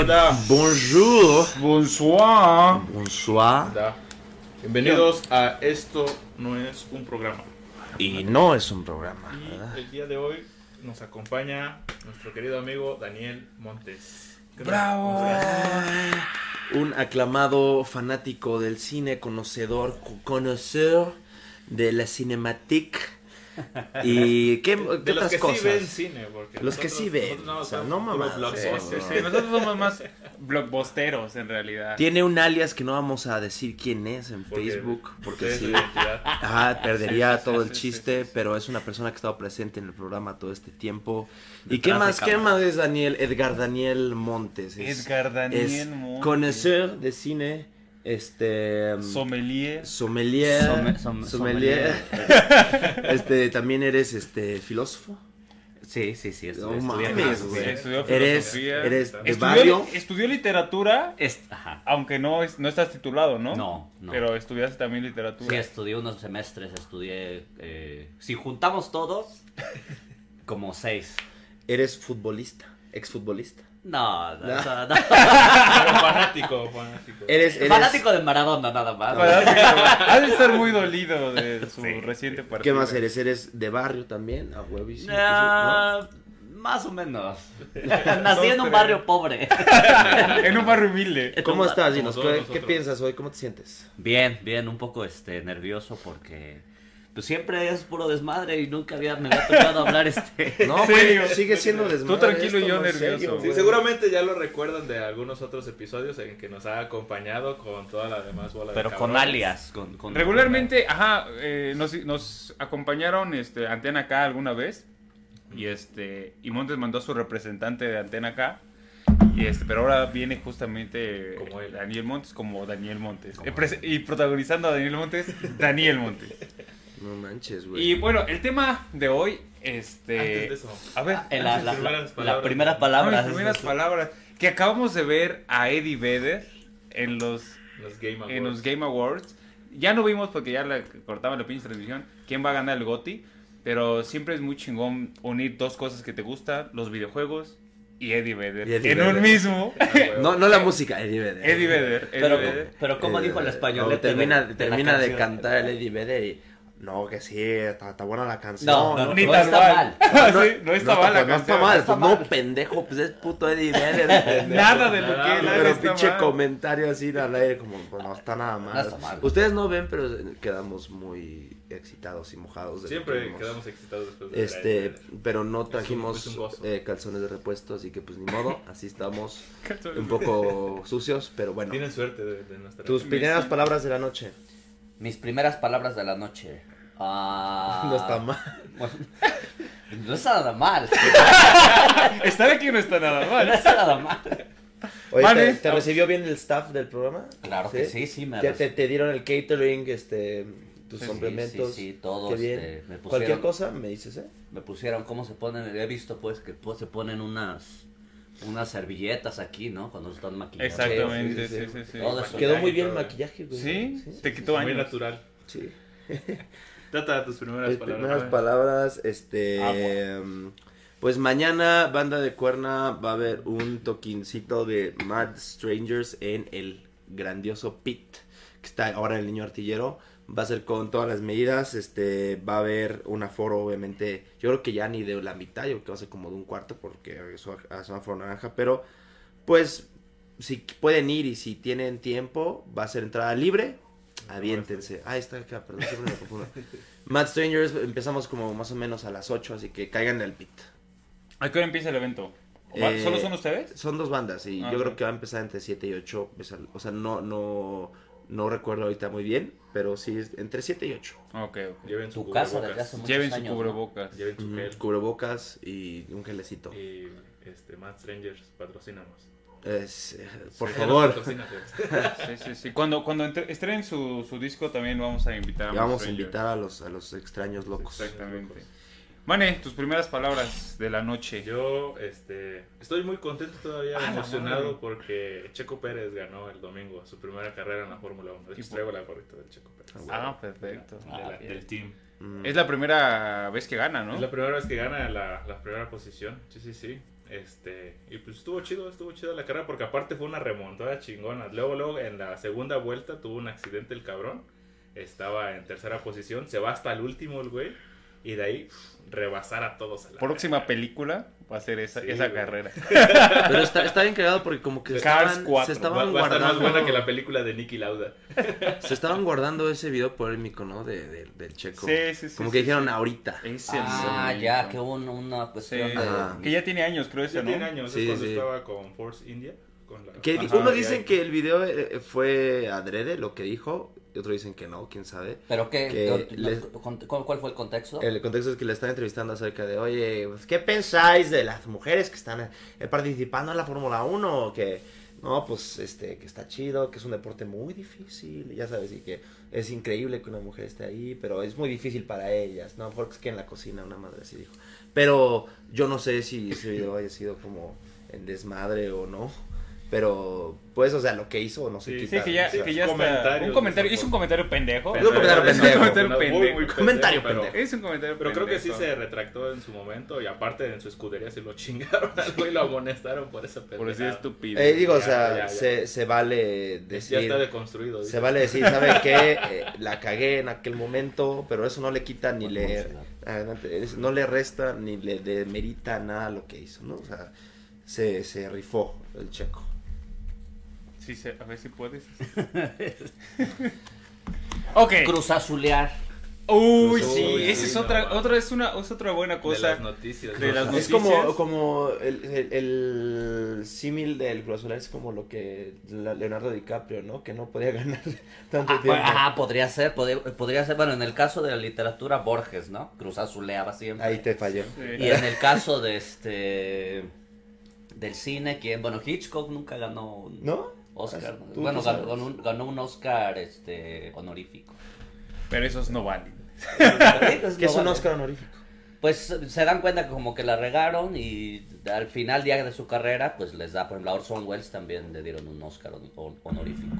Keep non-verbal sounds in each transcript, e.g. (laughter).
Hola. bonjour, Bonsoir. bonsoir. Da. Bienvenidos a Esto no es un programa. Y no es un programa, Y ¿verdad? el día de hoy nos acompaña nuestro querido amigo Daniel Montes. ¡Bravo! Un aclamado fanático del cine, conocedor, co- conocedor de la cinematique. ¿Y qué, qué De los otras que cosas? sí ven cine. Porque Los que nosotros- sí ven, nosotros o sea, somos no sí, sí, nosotros somos más blockbusteros en realidad. Tiene un alias que no vamos a decir quién es en Porque Facebook, porque sí. Ajá, perdería Sí, sí, todo sí, el sí, chiste, sí, sí. pero es una persona que ha estado presente en el programa todo este tiempo. ¿Y qué más? ¿Qué más es Daniel? Edgar Daniel Montes. Es, Edgar Daniel es Montes. connoisseur de cine, este... Sommelier. sommelier. Somme- som- sommelier. (laughs) este, también eres este filósofo. Sí, sí, sí. No Estudié, mames. Estudió Eres, filosofía. eres de Estudió, barrio. estudió literatura, Es- ajá. aunque no, es, no estás titulado, ¿no? No, no. Pero estudiaste también Sí, literatura. estudié unos semestres, estudié... eh, si juntamos todos, (laughs) como seis. Eres futbolista, exfutbolista. No, no, No. eso no. Pero fanático, fanático. Eres, eres Fanático de Maradona nada más. Ha de estar muy dolido de su Sí. reciente partida. ¿Qué más eres? ¿Eres de barrio también? A huevísimo. ¿no? Ah, Más o menos. (laughs) Nací en un barrio pobre. (laughs) En un barrio humilde. ¿Cómo estás, Dinos? ¿Qué, qué piensas hoy? ¿Cómo te sientes? Bien, bien, un poco este nervioso porque pues siempre es puro desmadre y nunca había me había tocado hablar (laughs) este. No, güey, sigue siendo desmadre. Tú tranquilo y yo nervioso. serio, Sí, seguramente ya lo recuerdan de algunos otros episodios en que nos ha acompañado con toda la demás bola de Pero con cabrones. alias, con, con Regularmente, ajá, eh, nos, nos acompañaron este, Antena K alguna vez. Y este y Montes mandó a su representante de Antena K. Y este, pero ahora viene justamente Como. Daniel Montes como Daniel Montes. Como Eh, y protagonizando a Daniel Montes, Daniel Montes. No manches, güey. Y bueno, el tema de hoy, este. Antes de eso. A ver, Eh, la, Antes, la- primeras la- palabras. la primera ah, palabra. mis primeras palabras. Que acabamos de ver a Eddie Vedder en los Los Game Awards. en los Game Awards. Ya no vimos porque ya le cortaban la pinche transmisión quién va a ganar el GOTY. Pero siempre es muy chingón unir dos cosas que te gustan, los videojuegos y Eddie Vedder. Y Eddie en Vedder. un mismo. (laughs) Ah. No, no la música, Eddie Vedder. Eddie Vedder. Eddie Pero, Vedder. pero ¿cómo Eh, dijo el español? no, termina termina de cantar el Eddie Vedder y... No, que sí, está, está buena la canción. No, no, Ni no tan está mal. mal. no, (laughs) Sí, no está mal la pues, no está canción. mal, no está pues no, mal. pendejo, pues es puto Eddie Vedder. (laughs) Nada de lo que él Pero pinche comentario así al aire como, pues no está nada mal. No está mal. Ustedes no ven, pero quedamos muy excitados y mojados. de que Siempre quedamos excitados después de Este, pero no Es un- trajimos es un gozo. eh, calzones de repuesto, así que pues ni modo, así estamos (laughs) un poco sucios, pero bueno. Tienen suerte de, de nuestra Tus primeras palabras de la noche. Mis primeras palabras de la noche. Ah, No está mal. bueno, (laughs) no está nada mal. (laughs) Estar aquí no está nada No mal. está nada mal. Oye, Vale. ¿te, te recibió bien el staff del programa? Claro que sí, sí, me ¿Te, te, te dieron el catering, este, tus Sí, sí, complementos? sí, sí, todo, Qué bien. este, me pusieron- Cualquier cosa me dices, ¿eh? Me pusieron cómo se ponen. He visto pues que pues, se ponen unas unas servilletas aquí, ¿no? Cuando están maquillando. Exactamente, Sí, sí, sí, sí. sí. Todo eso. Quedó muy bien el maquillaje, güey. Sí, te quitó Muy años. natural. Sí. (laughs) Trata de tus primeras Mis palabras. primeras palabras, este... mm, Pues mañana, Banda de Cuerna, va a haber un toquincito de Mad Strangers en el grandioso Pit, que está ahora el Niño Artillero. Va a ser con todas las medidas, este, va a haber un aforo, obviamente, yo creo que ya ni de la mitad, yo creo que va a ser como de un cuarto, porque eso es un aforo naranja, pero, pues, si pueden ir y si tienen tiempo, va a ser entrada libre, aviéntense. Ah, está acá, perdón, siempre me confundo. Mad Strangers empezamos como más o menos a las 8, así que caigan al pit. ¿A qué hora empieza el evento? ¿O va- Eh, ¿Solo son ustedes? Son dos bandas y Ah, yo creo que va a empezar entre 7 y 8. O sea, no, no, no recuerdo ahorita muy bien, pero sí es entre 7 y 8. Ok, ok. Lleven su Tu casa cubrebocas. desde hace muchos Lleven su años. ¿no? cubrebocas. Lleven su gel. Cubrebocas y un gelecito. Y este, Mad Strangers, patrocínanos. Es, eh, por Sí, favor. (laughs) Sí, sí, sí. Cuando, cuando entre- estrenen su, su disco también vamos a invitar a Y vamos a invitar a los, a los extraños locos. Exactamente. Mane, tus primeras palabras de la noche. Yo este, estoy muy contento todavía, Ah, emocionado porque Checo Pérez ganó el domingo su primera carrera en la Fórmula 1. De hecho, traigo la gorrita del Checo Pérez. Ah, perfecto. De la- Ah, del team. Mm. Es la primera vez que gana, ¿no? Es la primera vez que gana la, la primera posición. Sí, sí, sí. Este, y pues estuvo chido, estuvo chido la carrera porque aparte fue una remontada chingona. Luego, luego en la segunda vuelta tuvo un accidente el cabrón. Estaba en tercera posición, se va hasta el último el güey. Y de ahí rebasar a todos. A la Próxima película va a ser esa, Sí, esa carrera. (laughs) Pero está, está bien cagado porque como que Cars estaban, 4. se Va, estaban va a estar más guardando buena que la película de Nicky Lauda. (laughs) se estaban guardando ese video polémico, ¿no? De, de- del checo. Sí, sí, sí. como sí, que sí. dijeron ahorita. Es el Ah, ya, que hubo un- una Sí. cuestión de... Que ya tiene años, creo, ese, Ya ¿no? tiene años, Sí, es cuando sí. estaba con Force India. Con la... Que Ajá, uno dicen que el video eh, fue adrede lo que dijo, y otro dicen que no, quién sabe. ¿Pero qué? Que no, les- con- con- ¿Cuál fue el contexto? El contexto es que le están entrevistando acerca de, oye, pues, ¿qué pensáis de las mujeres que están eh, participando en la Fórmula 1? Que, no, pues, este, que está chido, que es un deporte muy difícil, ya sabes, y que es increíble que una mujer esté ahí, pero es muy difícil para ellas, ¿no? Porque es que en la cocina una madre así dijo. Pero yo no sé si ese video haya sido como en desmadre o no, pero, pues, o sea, lo que hizo no se Sí, quita. Sí, que ya, o sea, que ya está. comentarios Un comentario, hizo un comentario pendejo. Es un comentario Es un pendejo. comentario Muy, pendejo. Comentario pero- pendejo. Es un comentario Pero creo que sí pendejo. se retractó en su momento y aparte en su escudería se lo (laughs) chingaron al güey y lo amonestaron por esa Por decir pendejada. estúpido. Eh, digo, o Ya, sea, ya, ya. Se, se vale Ya decir... está deconstruido. Se vale decir, ¿saben qué? (laughs) Eh, la cagué en aquel momento, pero eso no le quita ni le... adelante, es- no le resta ni le demerita nada lo que hizo, ¿no? O sea, se, se rifó el checo. Sí, se- a ver si puedes. (laughs) ok. Cruzazulear. Uy, Cruz sí, esa sí, es no, otra, otra es una, es otra buena de cosa. las noticias. de las sea, Es noticias. como, como el, el, el símil del Cruz Azul es como lo que Leonardo DiCaprio, ¿no? Que no podía (laughs) ganar tanto Ah, tiempo. Ajá, podría ser, podría, podría ser, bueno, en el caso de la literatura, Borges, ¿no? Cruzazuleaba siempre. Ahí te falló. Sí. Y en el caso de este del cine, quien, bueno, Hitchcock nunca ganó un ¿No? Oscar. ¿no? Tú- Bueno, tú ganó, un, ganó un Oscar este honorífico. Pero esos no valen. (laughs) Que es un Oscar honorífico. Pues se dan cuenta que como que la regaron y al final día de su carrera, pues les da, por ejemplo, a Orson Welles también le dieron un Oscar hon- hon- honorífico.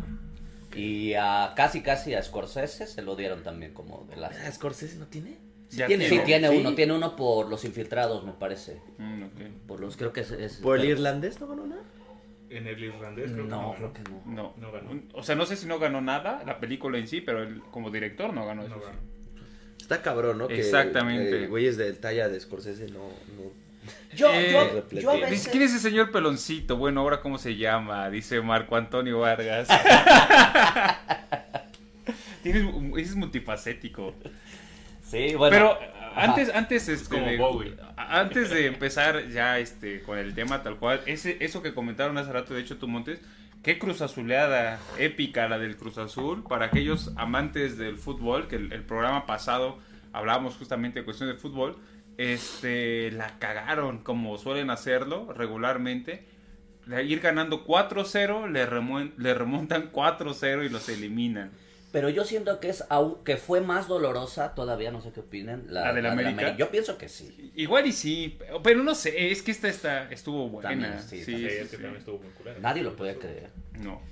Y a casi casi a Scorsese se lo dieron también como de la... Ah, ¿Scorsese no tiene? Sí, ¿no? tiene Sí. uno, tiene uno por Los Infiltrados, me parece. Mm. Por los, creo que es... es- ¿Por el irlandés no ganó nada? En el irlandés creo que No, no. creo que no. No. No ganó. O sea, no sé si no ganó nada, la película en sí, pero él como director no ganó No eso. ganó. Está cabrón, ¿no? Que, Exactamente. eh, güeyes de talla de Scorsese no... no... Yo, Eh, yo, yo a Dice, veces... ¿quién es ese señor peloncito? Bueno, ahora cómo se llama, dice Marco Antonio Vargas. (laughs) Tienes, es multifacético. Sí, bueno. Pero. Antes, antes, este, como de, Bowie. antes de empezar ya este con el tema tal cual, ese, eso que comentaron hace rato, de hecho, tú Montes, qué cruz azuleada épica la del Cruz Azul para aquellos amantes del fútbol, que el, el programa pasado hablábamos justamente de cuestión de fútbol, este, la cagaron como suelen hacerlo regularmente. De ir ganando 4-0, le, remon- le remontan 4-0 y los eliminan. Pero yo siento que es que fue más dolorosa, todavía no sé qué opinen, la, ¿La del América? Yo pienso que sí. Igual y sí, pero no sé, es que esta, esta estuvo buena. También, sí, sí, Sí, sí, es que sí. también estuvo muy culero. Nadie lo podía creer. No.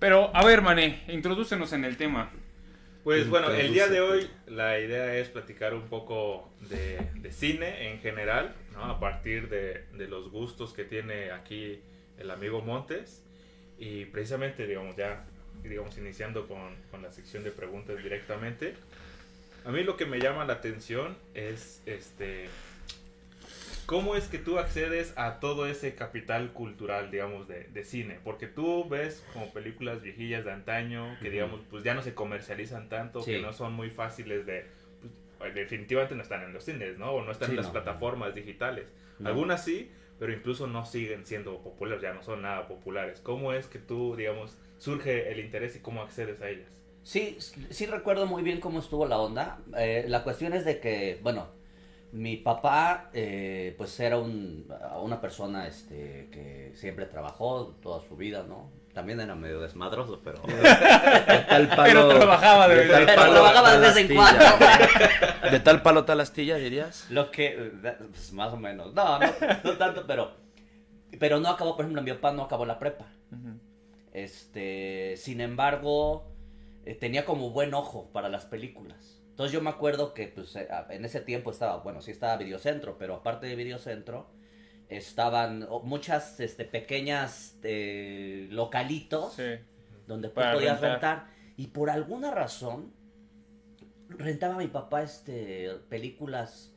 Pero, a ver, Mané, introdúcenos en el tema. Pues bueno, el día de hoy la idea es platicar un poco de, de cine en general, ¿no? A partir de, de los gustos que tiene aquí el amigo Montes. Y precisamente, digamos, ya, digamos, iniciando con, con la sección de preguntas directamente. A mí lo que me llama la atención es, este, ¿cómo es que tú accedes a todo ese capital cultural, digamos, de, de cine? Porque tú ves como películas viejillas de antaño que, digamos, pues ya no se comercializan tanto, que no son muy fáciles de... pues, definitivamente no están en los cines, ¿no? O no están Sí, en las no. plataformas digitales. No. Algunas sí, pero incluso no siguen siendo populares, ya no son nada populares. ¿Cómo es que tú, digamos, surge el interés y cómo accedes a ellas? Sí, sí recuerdo muy bien cómo estuvo la onda. Eh, la cuestión es de que, bueno, mi papá, eh, pues era un, una persona este, que siempre trabajó toda su vida, ¿no? También era medio desmadroso, pero... (laughs) De tal palo, Pero trabajaba de de vez tal en Pero palo, trabajaba de tal vez en cuando. De tal palo, tal astilla, dirías. Lo que, eh, pues, más o menos. No, no, no tanto, pero, pero no acabó, por ejemplo, mi papá no acabó la prepa. Este, sin embargo, eh, tenía como buen ojo para las películas. Entonces yo me acuerdo que pues, eh, en ese tiempo estaba, bueno, sí estaba Videocentro, pero aparte de Videocentro, estaban muchas este, pequeñas eh, localitos Sí. donde tú podías rentar. rentar. Y por alguna razón, rentaba mi papá este, películas,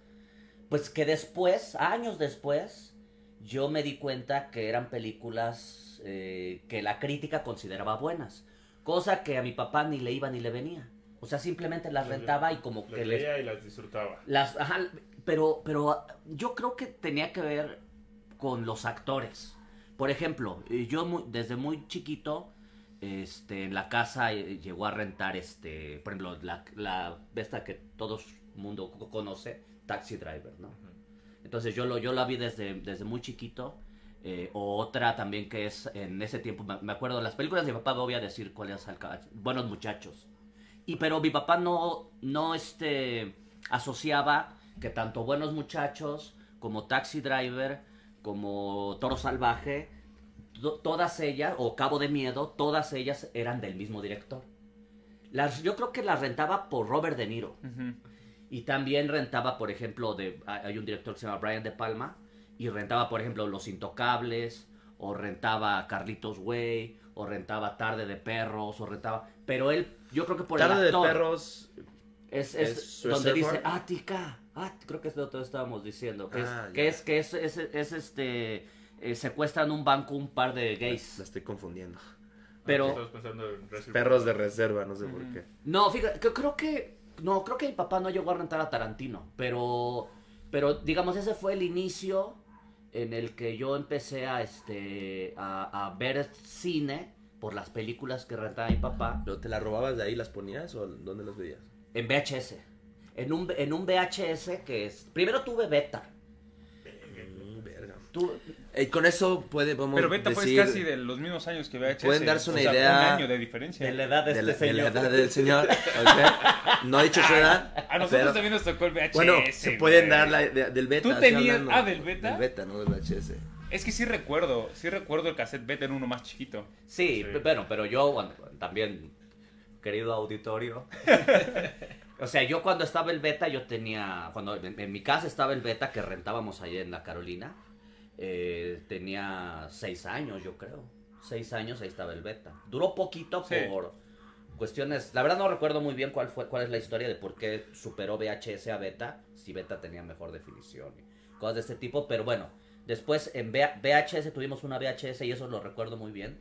pues que después, años después, yo me di cuenta que eran películas eh, que la crítica consideraba buenas. Cosa que a mi papá ni le iba ni le venía. O sea, simplemente las rentaba y como que Las les leía y las disfrutaba. las, ajá, pero, pero yo creo que tenía que ver con los actores. Por ejemplo, eh, yo desde muy chiquito, este, en la casa eh, llegó a rentar, este, por ejemplo, la, la esta que todo el mundo co- conoce, Taxi Driver, ¿no? Entonces yo lo, yo la vi desde, desde muy chiquito. Eh, o otra también que es en ese tiempo, me, acuerdo, las películas de mi papá voy a decir cuál es, al ca- Buenos Muchachos. Y pero mi papá no, no este, asociaba que tanto Buenos Muchachos como Taxi Driver como Toro Salvaje, to- todas ellas, o Cabo de Miedo, todas ellas eran del mismo director. Las, yo creo que las rentaba por Robert De Niro. Y también rentaba, por ejemplo, de, hay un director que se llama Brian De Palma, y rentaba, por ejemplo, Los Intocables, o rentaba Carlitos Way, o rentaba Tarde de Perros, o rentaba... Pero él, yo creo que por Tarde el de actor, perros. es, es ¿Es donde dice Ática. Ah, creo que es lo que estábamos diciendo. Que, Ah, es, ya. que es que es, es, es, este eh, secuestran un banco un par de La gays. estoy confundiendo. Pero Estás pensando en Perros de reserva, no sé por qué. no, fíjate, que- creo que no, creo que mi papá no llegó a rentar a Tarantino, pero pero digamos ese fue el inicio en el que yo empecé a este a, a ver cine por las películas que rentaba mi papá ¿Pero te las robabas de ahí, las ponías o dónde las veías? en VHS. En un, en un VHS que es primero tuve beta. Mm, verga. Eh, con eso puede, podemos Pero Beta decir pues casi de los mismos años que VHS. Pueden darse una O sea, idea Un año de diferencia. de la edad de, de este la, de señor. la edad del señor. ¿ok? No he dicho su edad. A nosotros pero- también nos tocó el VHS. Bueno, se pueden dar la, de- del beta. ¿Tú tenías- hablando. ah, del beta? Del beta, no del VHS. Es que sí recuerdo, sí recuerdo el cassette Beta en uno más chiquito. Sí, Sí. bueno, pero yo bueno, también, querido auditorio. (laughs) o sea, yo cuando estaba el beta, yo tenía, cuando en, en mi casa estaba el beta que rentábamos allá en la Carolina, eh, tenía seis años, yo creo. Seis años, ahí estaba el beta. Duró poquito Sí. por cuestiones, la verdad no recuerdo muy bien cuál fue, cuál es la historia de por qué superó VHS a beta, si beta tenía mejor definición y cosas de este tipo, pero bueno, después en VHS tuvimos una VHS y eso lo recuerdo muy bien,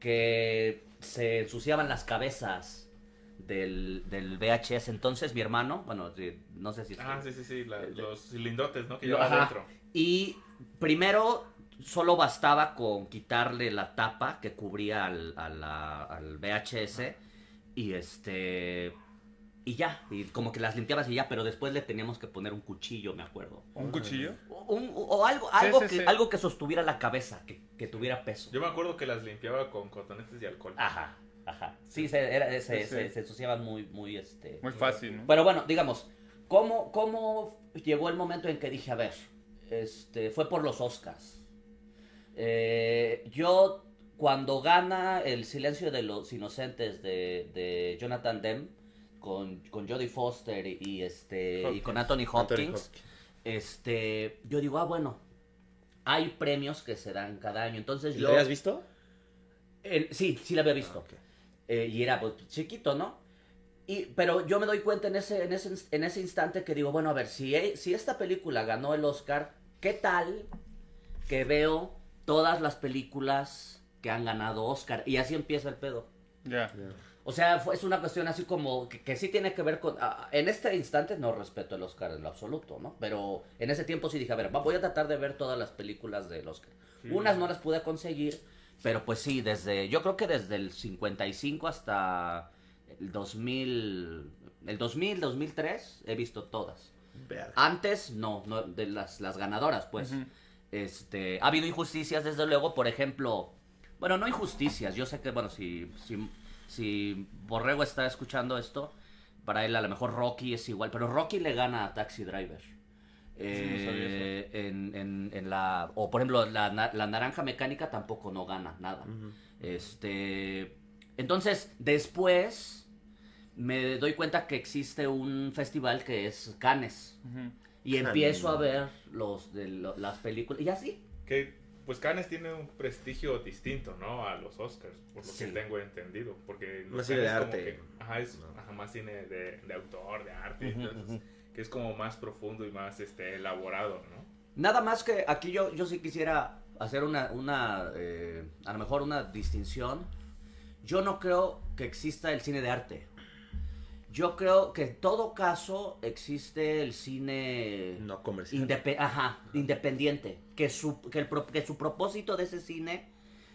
que se ensuciaban las cabezas del, del VHS, entonces mi hermano, bueno, no sé si... Ah, sí, sí, sí. la- Eh, los cilindrotes, ¿no? Que Lo- lleva ajá. adentro. Y primero solo bastaba con quitarle la tapa que cubría al, al VHS y este y ya, y como que las limpiabas y ya, pero después le teníamos que poner un cuchillo, me acuerdo. ¿Un cuchillo? O, un- o algo, algo, sí, que, sí. algo que sostuviera la cabeza, que, que tuviera peso. Yo me acuerdo que las limpiaba con cotonetes y alcohol. Ajá, ajá. Sí, se, era, se, Sí, sí. se- se ensuciaban muy, muy, este... Muy fácil, ¿no? Pero bueno, digamos, ¿cómo, ¿cómo llegó el momento en que dije, a ver, este, fue por los Oscars? Eh, yo, cuando gana El silencio de los inocentes de, de Jonathan Demme, con, con Jodie Foster y, este, y con Anthony Hopkins, Anthony Hopkins. este, yo digo, ah, bueno, hay premios que se dan cada año, entonces ¿Y yo... ¿Lo habías visto? Sí, sí la había visto. Ah. Eh, y era pues, chiquito, ¿no? Y, pero yo me doy cuenta en ese, en, ese, en ese instante que digo, bueno, a ver, si, e- si esta película ganó el Oscar, ¿qué tal que veo todas las películas que han ganado Oscar? Y así empieza el pedo. Ya. O sea, fue- es una cuestión así como que, que sí tiene que ver con... ah, en este instante no respeto el Oscar en lo absoluto, ¿no? Pero en ese tiempo sí dije, a ver, voy a tratar de ver todas las películas del Oscar. Unas no las pude conseguir, pero pues sí, desde... Yo creo que desde el 55 hasta el 2000... El 2000, 2003 he visto todas. Verga. Antes, no, no de las, las ganadoras, pues. Este, ha habido injusticias, desde luego, por ejemplo, bueno, no injusticias, yo sé que, bueno, si, si, si Borrego está escuchando esto, para él a lo mejor Rocky es igual, pero Rocky le gana a Taxi Driver. Eh, en, en- en la, o por ejemplo, la, la naranja mecánica tampoco no gana nada. Este, entonces, después me doy cuenta que existe un festival que es Cannes. Y empiezo a ver los de lo- las películas. Y así, que pues Cannes tiene un prestigio distinto, ¿no? A los Oscars, por lo Sí. que tengo entendido, porque Más cine de arte. que- ajá, es No. ajá, más cine de, de autor, de arte, entonces, que es como más profundo y más este elaborado, ¿no? Nada más que aquí yo, yo sí quisiera hacer una, una eh, a lo mejor una distinción. Yo no creo que exista el cine de arte. Yo creo que en todo caso existe el cine No comercial. ajá, independiente. Que su, que, el pro- que su propósito de ese cine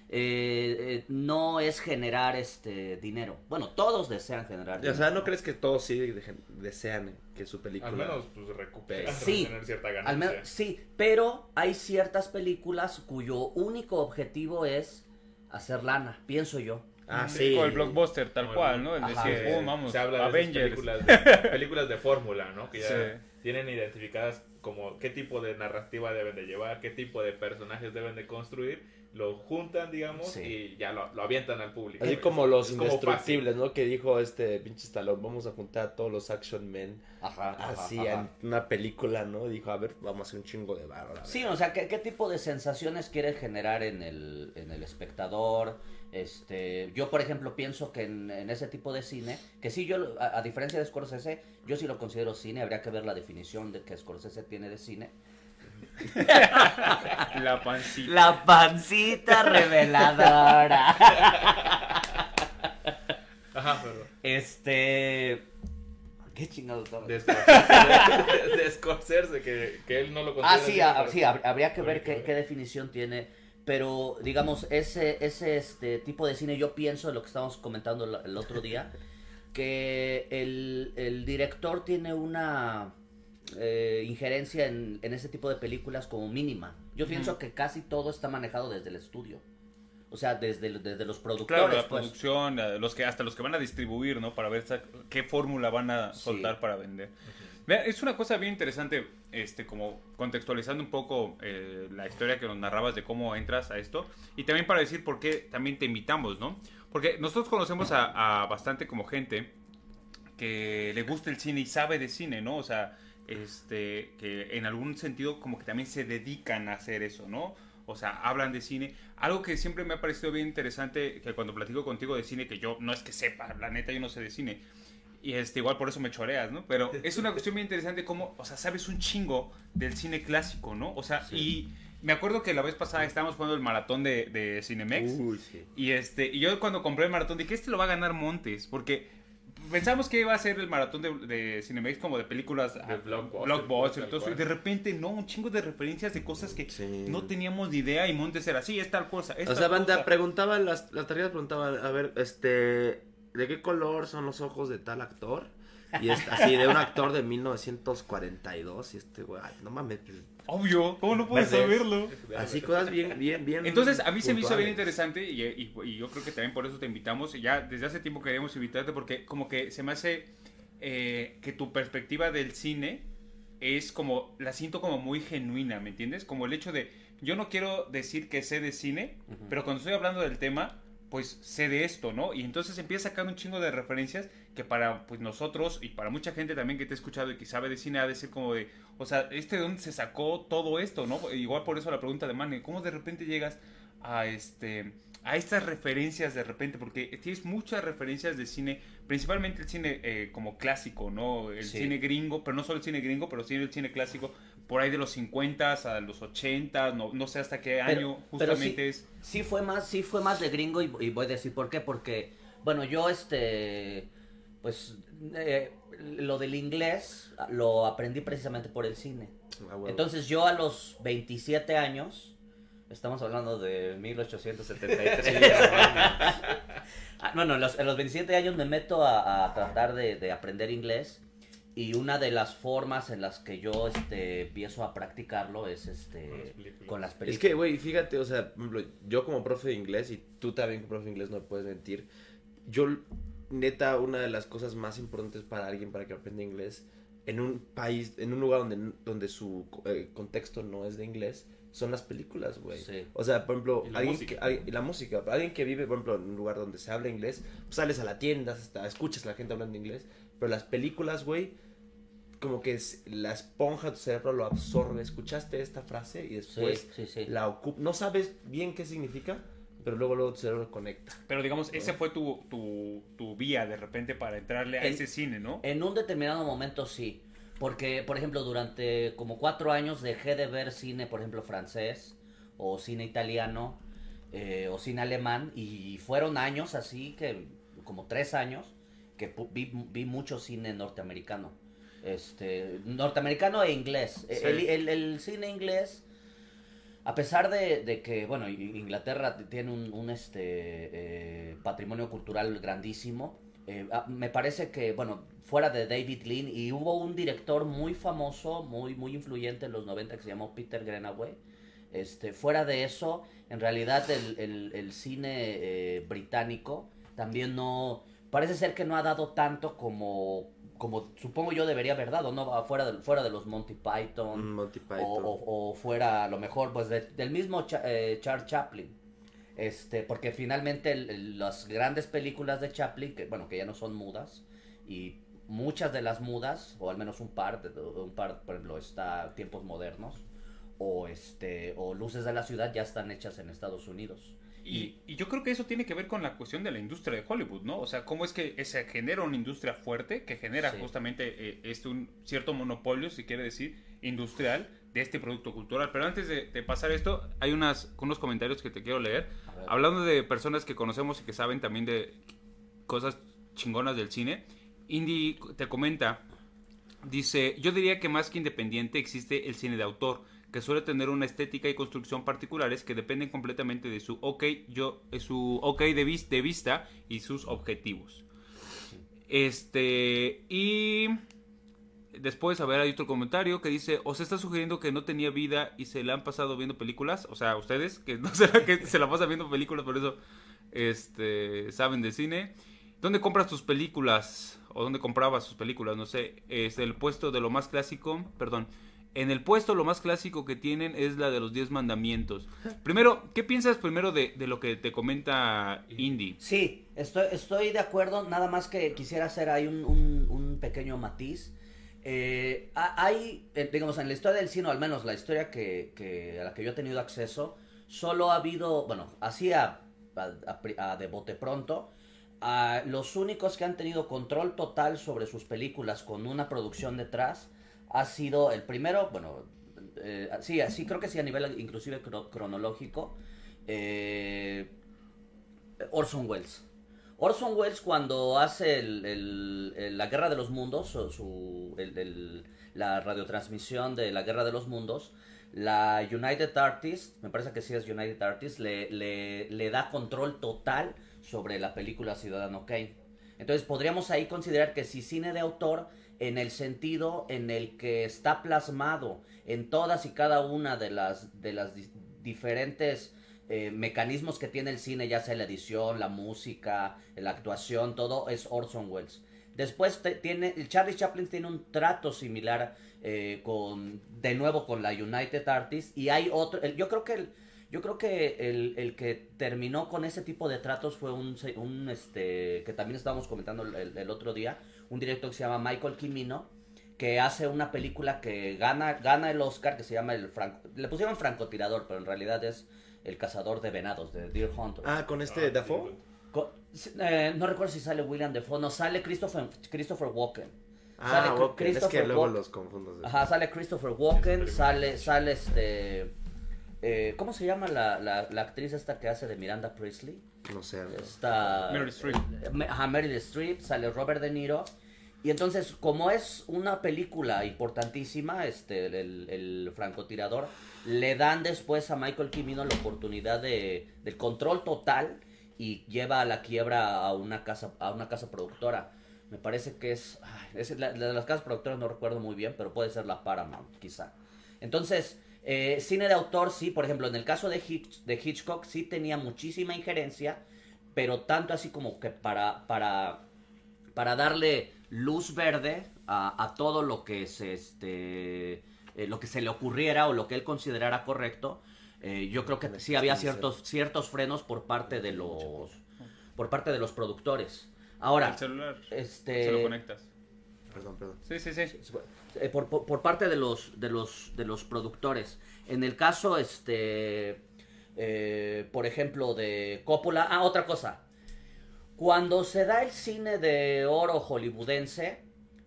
eh, eh, no es generar este dinero. Bueno, todos desean generar O dinero. sea, ¿no crees que todos sí de- desean que su película... Al menos pues recuperar, Sí. tener cierta ganancia. Al menos, sí, pero hay ciertas películas cuyo único objetivo es hacer lana, pienso yo. Ah, Sí, sí. Con el blockbuster, tal cual, ¿no? El Ajá. decir, que "Boom, vamos, se habla de Avengers. películas de, (laughs) películas de fórmula, ¿no? Que ya Sí. tienen identificadas como qué tipo de narrativa deben de llevar, qué tipo de personajes deben de construir, lo juntan, digamos, Sí. y ya lo, lo avientan al público. Así Es- como los es como indestructibles, ¿no? Que dijo este pinche Stallone, vamos a juntar a todos los action men Ajá, así ajá. en una película, ¿no? Dijo, a ver, vamos a hacer un chingo de barro. Sí, o sea, ¿qué, qué tipo de sensaciones quiere generar en el, en el espectador? Este, yo, por ejemplo, pienso que en, en ese tipo de cine, que sí, yo, a, a diferencia de Scorsese, yo sí lo considero cine, habría que ver la definición de que Scorsese tiene de cine. (laughs) La pancita. La pancita reveladora. Ajá, perdón. Este. ¿Qué chingados estaba? De Scorsese, que, que él no lo Ah, considera sí, cine, ah, sí, hab- habría que qué, ver. qué definición tiene. Pero, digamos, ese, ese este, tipo de cine, yo pienso en lo que estábamos comentando el, otro día, que el, el director tiene una eh, injerencia en, en ese tipo de películas como mínima. Yo pienso que casi todo está manejado desde el estudio. O sea, desde, desde los productores. Claro, la pues. producción, eh, los que, hasta los que van a distribuir, ¿no? Para ver qué fórmula van a Sí. soltar para vender. Es una cosa bien interesante, este, como contextualizando un poco eh, la historia que nos narrabas de cómo entras a esto. Y también para decir por qué también te invitamos, ¿no? Porque nosotros conocemos a, a bastante como gente que le gusta el cine y sabe de cine, ¿no? O sea, este, que en algún sentido como que también se dedican a hacer eso, ¿no? O sea, hablan de cine. Algo que siempre me ha parecido bien interesante, que cuando platico contigo de cine, que yo no es que sepa, la neta yo no sé de cine, y este, igual por eso me choreas, ¿no? Pero es una cuestión bien interesante como, o sea, sabes un chingo del cine clásico, ¿no? O sea, y me acuerdo que la vez pasada estábamos jugando el maratón de, de Cinemex. Uy, sí. Y este, y yo cuando compré el maratón dije, este lo va a ganar Montes, porque pensamos que iba a ser el maratón de, de Cinemex como de películas ah, blockbuster, blockbuster, entonces, y de repente no, un chingo de referencias de cosas que Sí. no teníamos ni idea y Montes era así, es tal cosa. es O tal sea, banda, cosa". preguntaban, las, las tarjetas preguntaban, a ver, este, ¿de qué color son los ojos de tal actor? Y es así, de un actor de 1942, y este güey, no mames, pues, Obvio, ¿cómo no puedes saberlo? así cosas bien, bien, bien. Entonces, a mí se me hizo bien interesante y, y- y yo creo que también por eso te invitamos. Ya desde hace tiempo queríamos invitarte porque como que se me hace eh, que tu perspectiva del cine es como, la siento como muy genuina, ¿me entiendes? Como el hecho de, yo no quiero decir que sé de cine, pero cuando estoy hablando del tema, pues sé de esto, ¿no? Y entonces empieza a sacar un chingo de referencias que para pues nosotros y para mucha gente también que te ha escuchado y que sabe de cine ha de ser como de, o sea, ¿este de dónde se sacó todo esto, no? Igual por eso la pregunta de Mane, ¿cómo de repente llegas a este a estas referencias de repente? Porque tienes muchas referencias de cine, principalmente el cine eh, como clásico, ¿no? El Sí. cine gringo, pero no solo el cine gringo, pero sí el cine clásico, por ahí de los 50 a los 80, no, no sé hasta qué año pero justamente es. Sí fue más, sí fue más de gringo y, y voy a decir por qué, porque, bueno, yo este, pues, eh, lo del inglés lo aprendí precisamente por el cine. Ah, huevo. Entonces yo a los 27 años, estamos hablando de 1873. (laughs) Ah, bueno, a los, a los 27 años me meto a, a tratar de, de aprender inglés y una de las formas en las que yo este, empiezo a practicarlo es este, Con las películas. Es que, güey, fíjate, o sea, por ejemplo, yo como profe de inglés y tú también como profe de inglés no me puedes mentir, yo, neta, una de las cosas más importantes para alguien para que aprenda inglés en un país, en un lugar donde, donde su eh, contexto no es de inglés, son las películas, güey. Sí. O sea, por ejemplo, Y la alguien música. que, alguien- y la música, alguien que vive, por ejemplo, en un lugar donde se habla inglés, pues sales a la tienda, hasta escuchas a la gente hablando inglés, pero las películas, güey, como que es- la esponja de tu cerebro lo absorbe. ¿Escuchaste esta frase? Y después sí, sí. la ocupa. No sabes bien qué significa, pero luego, luego tu cerebro conecta. Pero digamos, ese fue tu, tu, tu vía de repente para entrarle a En- ese cine, ¿no? En un determinado momento sí. Porque, por ejemplo, durante como cuatro años dejé de ver cine, por ejemplo, francés o cine italiano eh, o cine alemán. Y fueron años así, que como tres años, que vi, vi mucho cine norteamericano. Este, norteamericano e inglés. Sí. El, el- el cine inglés, a pesar de, de que, bueno, Inglaterra tiene un, un, este, eh, patrimonio cultural grandísimo, eh, me parece que, bueno, fuera de David Lean, y hubo un director muy famoso, muy, muy influyente en los 90 que se llamó Peter Greenaway. Este, fuera de eso, en realidad el, el- el cine eh, británico también no, parece ser que no ha dado tanto como, como supongo yo debería haber dado, ¿no? Fuera de, fuera de los Monty Python, Monty Python. o, o- o fuera a lo mejor pues de- del mismo Cha- eh, Charles Chaplin este porque finalmente el- el- las grandes películas de Chaplin que bueno que ya no son mudas y muchas de las mudas o al menos un par de- un par por ejemplo está tiempos modernos o este o luces de la ciudad ya están hechas en Estados Unidos Y, y yo creo que eso tiene que ver con la cuestión de la industria de Hollywood, ¿no? O sea, cómo es que se genera una industria fuerte que genera Sí. justamente eh, este un cierto monopolio, si quiere decir, industrial de este producto cultural. Pero antes de, de pasar esto, hay unas, unos comentarios que te quiero leer. Hablando de personas que conocemos y que saben también de cosas chingonas del cine, Indy te comenta, dice, yo diría que más que independiente existe el cine de autor, que suele tener una estética y construcción particulares que dependen completamente de su ok, yo, de su ok de, vis- de vista y sus objetivos. Este, y después, a ver, hay otro comentario que dice, ¿os está sugiriendo que no tenía vida y se la han pasado viendo películas? O sea, ustedes, que no (laughs) será que se la pasan viendo películas, por eso este, saben de cine. ¿Dónde compras tus películas? ¿O dónde comprabas tus películas? No sé. Es el puesto de lo más clásico. Perdón. En el puesto lo más clásico que tienen es la de los 10 mandamientos. Primero, ¿qué piensas primero de, de lo que te comenta Indy? Sí, estoy, estoy de acuerdo, nada más que quisiera hacer ahí un, un- pequeño matiz. Eh, ha- hay, eh, digamos, en la historia del cine, al menos la historia que, que- a la que yo he tenido acceso, solo ha habido, bueno, así a, a de bote pronto, a los únicos que han tenido control total sobre sus películas con una producción detrás ha sido el primero, bueno, eh, sí, sí, creo que sí a nivel inclusive cro- cronológico, eh, Orson Welles. Orson Welles cuando hace la Guerra de los Mundos, su, la radiotransmisión de la Guerra de los Mundos, la United Artists, me parece que sí es United Artists, le, le- le da control total sobre la película Ciudadano Kane. Entonces podríamos ahí considerar que si cine de autor en el sentido en el que está plasmado en todas y cada una de las de las di- diferentes eh, mecanismos que tiene el cine, ya sea la edición, la música, la actuación, todo es Orson Welles. Después te- tiene, Charlie Chaplin tiene un trato similar eh, con, de nuevo con la United Artists y hay otro, yo creo que el, yo creo que el, el que terminó con ese tipo de tratos fue un, un este, que también estábamos comentando el otro día, un director que se llama Michael Kimino, que hace una película que gana, gana el Oscar, que se llama el Franco, le pusieron francotirador, pero en realidad es el cazador de venados, de Deer Hunter. Ah, con este Dafoe. Co- eh, no recuerdo si sale William Defoe, no, sale Christopher, Christopher Walken. Ah, Sale. Es que luego Walken. los confundo. sí. Ajá, sale Christopher Walken, sale, sale este... eh, ¿Cómo se llama la, la, la actriz esta que hace de Miranda Priestley? No sé. no. Está... Meryl Streep. eh, Ajá, Meryl Streep, sale Robert De Niro. Y entonces, como es una película importantísima, este, el, el francotirador, le dan después a Michael Kimino la oportunidad de, del control total y lleva a la quiebra a una casa, a una casa productora. Me parece que es, es la, la de las casas productoras no recuerdo muy bien, pero puede ser la Paramount, quizá. Entonces, eh, cine de autor, sí, por ejemplo, en el caso de, Hitch- de Hitchcock, sí tenía muchísima injerencia, pero tanto así como que para, para, para darle luz verde a, a todo lo que se este eh, lo que se le ocurriera o lo que él considerara correcto eh, yo creo que sí había ciertos ciertos frenos por parte de los por parte de los productores ahora El celular. este Se lo conectas. Perdón, perdón. Sí, sí, sí. Eh, por, por- por parte de los, de los, de los productores. En el caso, este, eh, por ejemplo, de Coppola. Ah, otra cosa. Cuando se da el cine de oro hollywoodense,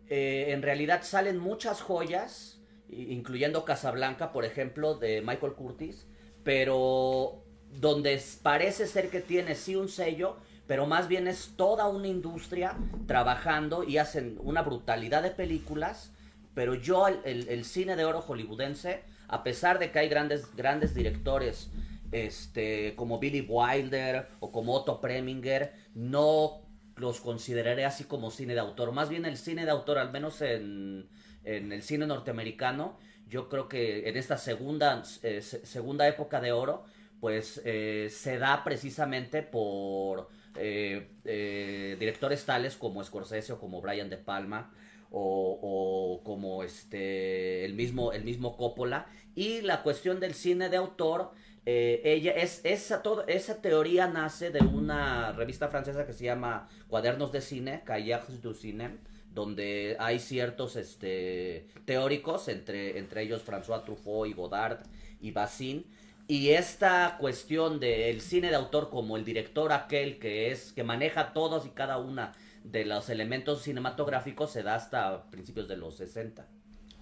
eh, en realidad salen muchas joyas, incluyendo Casablanca, por ejemplo, de Michael Curtis, pero donde parece ser que tiene sí un sello, pero más bien es toda una industria trabajando y hacen una brutalidad de películas, pero yo el, el- el cine de oro hollywoodense, a pesar de que hay grandes, grandes directores este, como Billy Wilder o como Otto Preminger, no los consideraré así como cine de autor. Más bien el cine de autor, al menos en, en el cine norteamericano, yo creo que en esta segunda, eh, se- segunda época de oro, pues eh, se da precisamente por eh, directores tales como Scorsese o como Brian De Palma o, como este el mismo el mismo Coppola. Y la cuestión del cine de autor eh, ella es esa todo esa teoría nace de una revista francesa que se llama Cuadernos de Cine Cahiers du Ciné donde hay ciertos este teóricos entre entre ellos François Truffaut y Godard y Bazin y esta cuestión del cine de autor como el director aquel que es que maneja todos y cada una de los elementos cinematográficos se da hasta principios de los 60.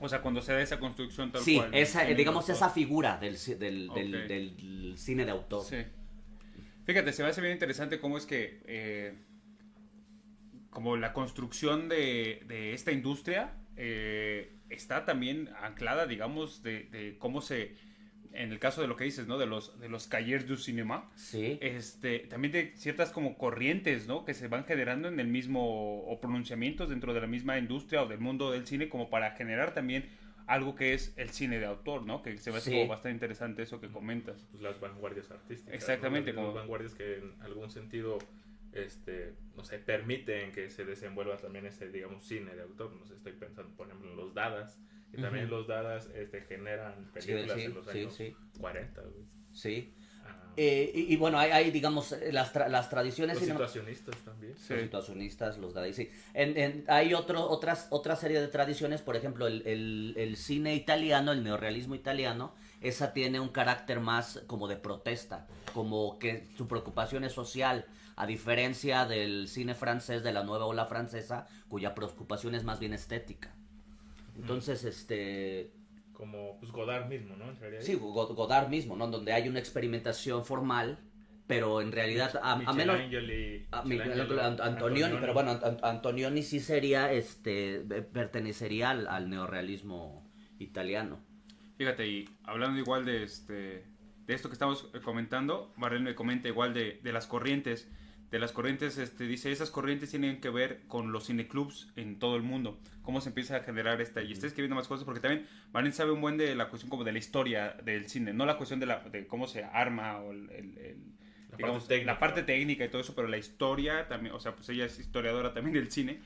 O sea, cuando se da esa construcción tal Sí, cual. esa, cine digamos esa figura del, cine de autor. Sí. Fíjate, se me hace bien interesante cómo es que eh, como la construcción de, de esta industria eh, está también anclada, digamos, de, de cómo se, en el caso de lo que dices, ¿no? De los, de los cahiers du cinéma, Sí. este, también de ciertas como corrientes, ¿no? Que se van generando en el mismo, o pronunciamientos dentro de la misma industria o del mundo del cine, como para generar también algo que es el cine de autor, ¿no? Que se me hace Sí. como bastante interesante eso que comentas. pues, las vanguardias artísticas. Exactamente, ¿no? Las como- vanguardias que en algún sentido, este, no sé, permiten que se desenvuelva también ese, digamos, cine de autor. No sé, estoy pensando, por ejemplo, en los Dadas. Y también los Dadas este, generan películas sí, en los sí, años sí. 40. güey. Sí. Ah, Eh, y, y bueno, hay, hay, digamos, las, tra- las tradiciones los cinema- situacionistas también. Sí. los situacionistas, los dadis, sí. En, en- hay otro, otras, otra serie de tradiciones, por ejemplo, el, el- el cine italiano, el neorrealismo italiano, esa tiene un carácter más como de protesta, como que su preocupación es social, a diferencia del cine francés, de la nueva ola francesa, cuya preocupación es más bien estética. Entonces, este... Como pues, Godard mismo, ¿no? Sí, Go- Godard mismo, ¿no? Donde hay una experimentación formal, pero en realidad, a, a menos... Antonioni, pero bueno, Ant- Antonioni sí sería, este, pertenecería al, al neorrealismo italiano. Fíjate, y hablando igual de este de esto que estamos eh, comentando, Barrel me comenta igual de, de las corrientes. De las corrientes, este, dice, esas corrientes tienen que ver con los cineclubs en todo el mundo. Cómo se empieza a generar esta. Y está escribiendo más cosas porque también Barrel sabe un buen de la cuestión como de la historia del cine. No la cuestión de, la, de cómo se arma o el, el- el- La digamos, parte técnica. la parte técnica y todo eso, pero la historia también, o sea, pues ella es historiadora también del cine.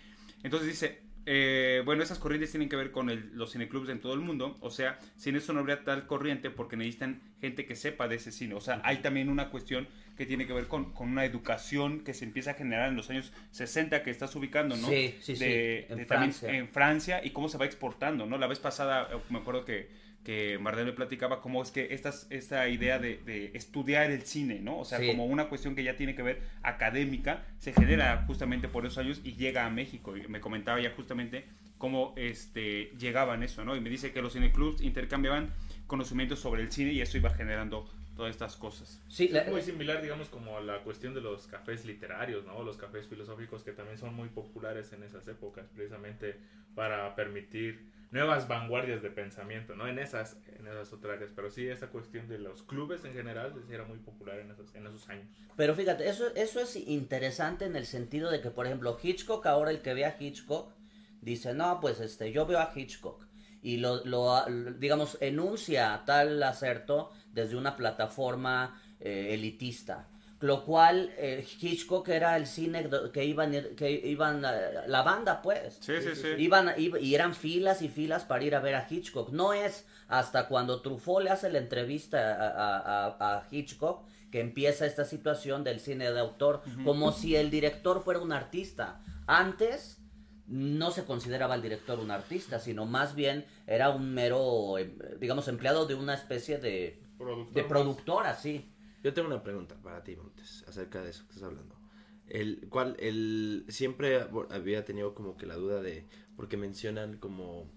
Entonces dice, eh, bueno, esas corrientes tienen que ver con el- los cineclubs en todo el mundo. O sea, sin eso no habría tal corriente porque necesitan gente que sepa de ese cine. O sea, hay también una cuestión que tiene que ver con, con una educación que se empieza a generar en los años 60 que estás ubicando, ¿no? Sí, sí, sí, De- en de también Francia. en Francia y cómo se va exportando, ¿no? La vez pasada eh, me acuerdo que, que Mardel me platicaba cómo es que estas, esta idea de, de estudiar el cine, ¿no? O sea, Sí. como una cuestión que ya tiene que ver académica, se genera justamente por esos años y llega a México. Y me comentaba ya justamente cómo este, llegaban eso, ¿no? Y me dice que los cineclubs intercambiaban conocimientos sobre el cine y eso iba generando todas estas cosas. Sí, la- Es muy similar, digamos, como a la cuestión de los cafés literarios, ¿no? Los cafés filosóficos que también son muy populares en esas épocas, precisamente para permitir nuevas vanguardias de pensamiento, ¿no? En esas, en esas otras áreas. Pero sí, esa cuestión de los clubes en general sí era muy popular en esos, en esos años. pero fíjate, eso, eso es interesante en el sentido de que, por ejemplo, Hitchcock, ahora el que ve a Hitchcock, dice, no, pues este, yo veo a Hitchcock. Y lo, lo, digamos, enuncia tal acerto desde una plataforma eh, elitista. Lo cual eh, Hitchcock era el cine que iban, que iban eh, la banda, pues. Sí, sí, sí. Iban, iba- y eran filas y filas para ir a ver a Hitchcock. No es hasta cuando Truffaut le hace la entrevista a, a- Hitchcock que empieza esta situación del cine de autor, como si el director fuera un artista. Antes no se consideraba el director un artista, sino más bien era un mero, eh, digamos, empleado de una especie de, Productor de más. productora, sí. Yo tengo una pregunta para ti, Montes, acerca de eso que estás hablando. El, ¿cuál, el, siempre había tenido como que la duda de, porque mencionan como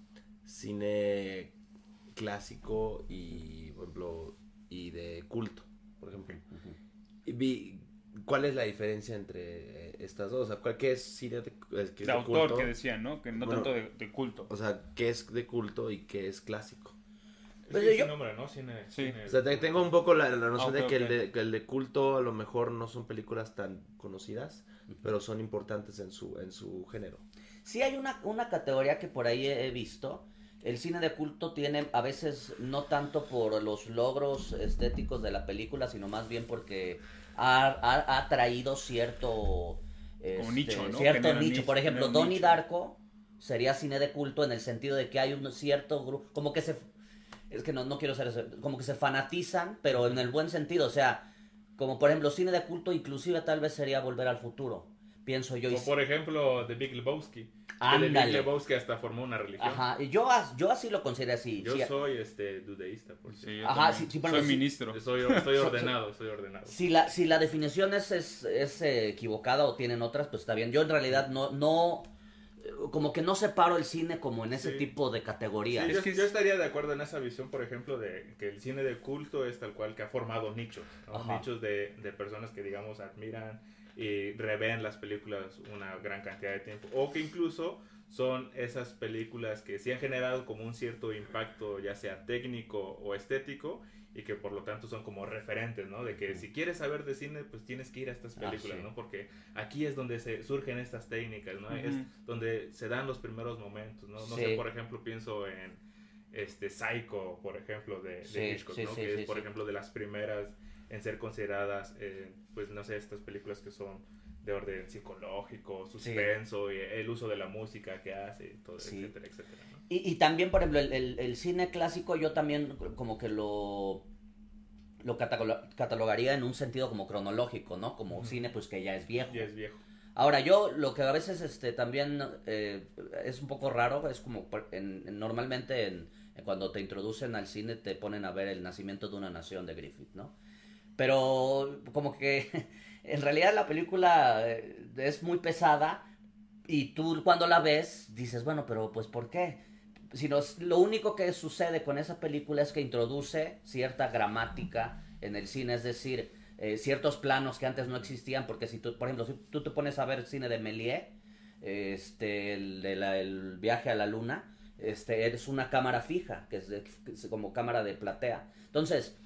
cine clásico y, por ejemplo, y de culto, por ejemplo. Y ¿Cuál es la diferencia entre eh, estas dos? O sea, ¿cuál qué es cine de, es que es De de autor culto? que decían, ¿no? Que no Bueno, tanto de, de culto. O sea, ¿qué es de culto y qué es clásico? Es Pues que yo- ese nombre, ¿no? Cine. Sí. cine- O sea, te- tengo un poco la, la noción Ah, de, que. El de que el de culto a lo mejor no son películas tan conocidas, pero son importantes en su, en su género. Sí hay una, una categoría que por ahí he, he visto. El cine de culto tiene a veces no tanto por los logros estéticos de la película, sino más bien porque ha, ha- ha traído cierto, este, nicho, ¿no? cierto nicho. nicho, Por ejemplo, Donnie nicho. Darko sería cine de culto en el sentido de que hay un cierto grupo, como que se... Es que no, no quiero ser eso, como que se fanatizan, pero en el buen sentido, o sea, como por ejemplo cine de culto, inclusive tal vez sería Volver al Futuro, pienso yo. y O por ejemplo, The Big Lebowski. Que The Ándale. Big Lebowski hasta formó una religión. Ajá, y yo, yo así lo considero así. Yo sí, soy este dudeísta, por Sí, Ajá, sí, sí, Soy sí. ministro. Soy, estoy (laughs) (laughs) ordenado, soy ordenado. Si la, si la definición es, es, es, eh, equivocada o tienen otras, pues está bien. Yo en realidad no, no, como que no separo el cine como en ese Sí. tipo de Sí, categorías. yo, que es- yo estaría de acuerdo en esa visión, por ejemplo, de que el cine de culto es tal cual que ha formado nichos, nichos de, de personas que, digamos, admiran y revén las películas una gran cantidad de tiempo, o que incluso son esas películas que sí han generado como un cierto impacto, ya sea técnico o estético, y que por lo tanto son como referentes, ¿no? De que si quieres saber de cine, pues tienes que ir a estas Ah, películas, sí. ¿no? Porque aquí es donde se surgen estas técnicas, ¿no? Es donde se dan los primeros momentos, ¿no? No Sí. sé, por ejemplo, pienso en este Psycho, por ejemplo, de, Hitchcock, ¿no? que es, por ejemplo, de las primeras en ser consideradas, eh, pues, no sé, estas películas que son de orden psicológico, suspenso, y el uso de la música que hace, todo, Sí. etcétera, etcétera, ¿no? Y, y también, por ejemplo, el, el- el cine clásico yo también como que lo, lo cataloga- catalogaría en un sentido como cronológico, ¿no? Como cine pues que ya es viejo. Ya es viejo. Ahora, yo lo que a veces este también eh, es un poco raro, es como por- en- en- normalmente en, en cuando te introducen al cine te ponen a ver el nacimiento de una nación de Griffith, ¿no? Pero como que (laughs) en realidad la película eh, es muy pesada y tú cuando la ves dices, bueno, pero pues ¿por qué? Sino, lo único que sucede con esa película es que introduce cierta gramática en el cine, es decir, eh, ciertos planos que antes no existían, porque si tú, por ejemplo, si tú te pones a ver cine de Méliès, este, el, el viaje a la luna, este, es una cámara fija, que es, que es como cámara de platea. Entonces,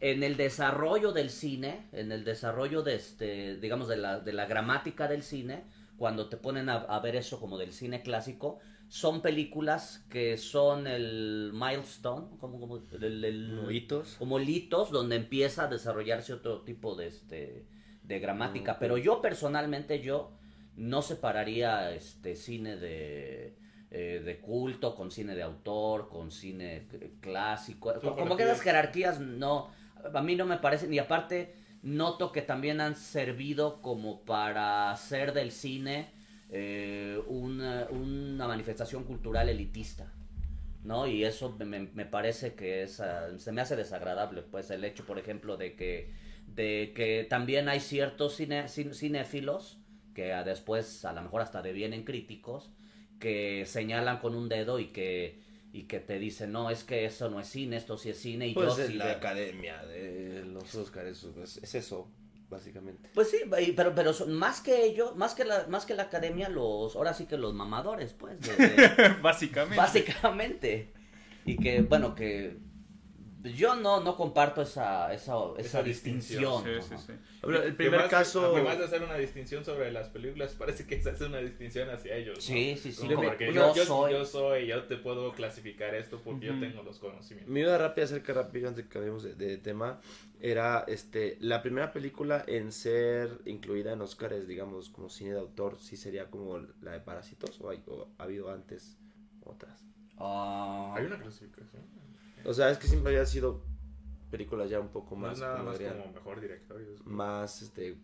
en el desarrollo del cine, en el desarrollo de este, digamos, de la, de la gramática del cine, cuando te ponen a, a ver eso como del cine clásico, son películas que son el milestone, como, como el, el- Como hitos. como litos donde empieza a desarrollarse otro tipo de este de gramática. Pero yo personalmente yo no separaría este cine de eh, de culto con cine de autor con cine clásico. ¿Tú como, que esas jerarquías no a mí no me parecen y aparte noto que también han servido como para hacer del cine eh, una, una manifestación cultural elitista ¿no? Y eso me, me- parece que es, ah, se me hace desagradable, pues el hecho, por ejemplo, de que, de que también hay ciertos cine, cin- cinéfilos que ah, después a lo mejor hasta devienen críticos, que señalan con un dedo y que, y que te dicen, no, es que eso no es cine, esto sí es cine, y Pues yo es sí la veo". academia de los Oscars, es, es eso, básicamente. Pues sí, pero, pero son- más que ellos, más que la, más que la academia, los, ahora sí que los mamadores, pues, de- de- (laughs) Básicamente. Básicamente. Y que, bueno, que yo no, no comparto esa, esa, esa, Esa distinción. distinción. Sí, sí, sí. El primer más- caso... Además de hacer una distinción sobre las películas, (laughs) parece que se hace una distinción hacia ellos. ¿no? Sí, sí, sí. Como como porque yo yo, soy- yo soy, yo te puedo clasificar esto porque Ujú. yo tengo los conocimientos. Mi duda rápida acerca rápido antes que cambiemos de, de tema era este la primera película en ser incluida en Oscars, digamos, como cine de autor, sí sería como la de Parásitos o, hay- o ha habido antes otras. Ah, Hay una clasificación. O sea, es que siempre había sido películas ya un poco No más es nada como más dirían, como mejor director. es- más este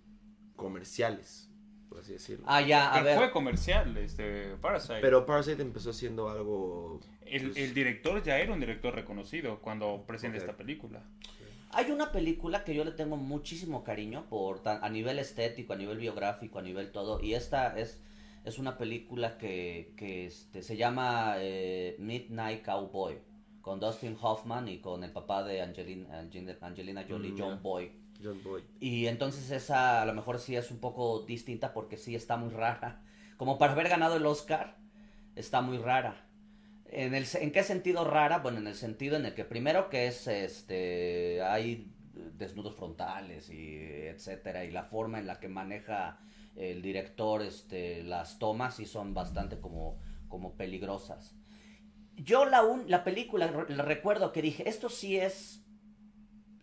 comerciales. por así decirlo. Ah, ya, a Pero ver. fue comercial, este, Parasite. Pero Parasite empezó siendo algo... el, pues, el director ya era un director reconocido cuando presenta esta película. Hay una película que yo le tengo muchísimo cariño por tan- a nivel estético, a nivel biográfico, a nivel todo. Y esta es, es una película que, que este, se llama eh, Midnight Cowboy. Con Dustin Hoffman y con el papá de Angelina, Angelina, Jolie, Mm, John. Boy. John Boy. Y entonces esa a lo mejor sí es un poco distinta porque sí está muy rara. (laughs) Como para haber ganado el Oscar, está muy rara. ¿En, el, ¿En qué sentido rara? Bueno, en el sentido en el que primero que es, este, hay desnudos frontales y etcétera, y la forma en la que maneja el director este, las tomas sí son bastante como, como peligrosas. Yo la, un, la película la recuerdo que dije, esto sí es,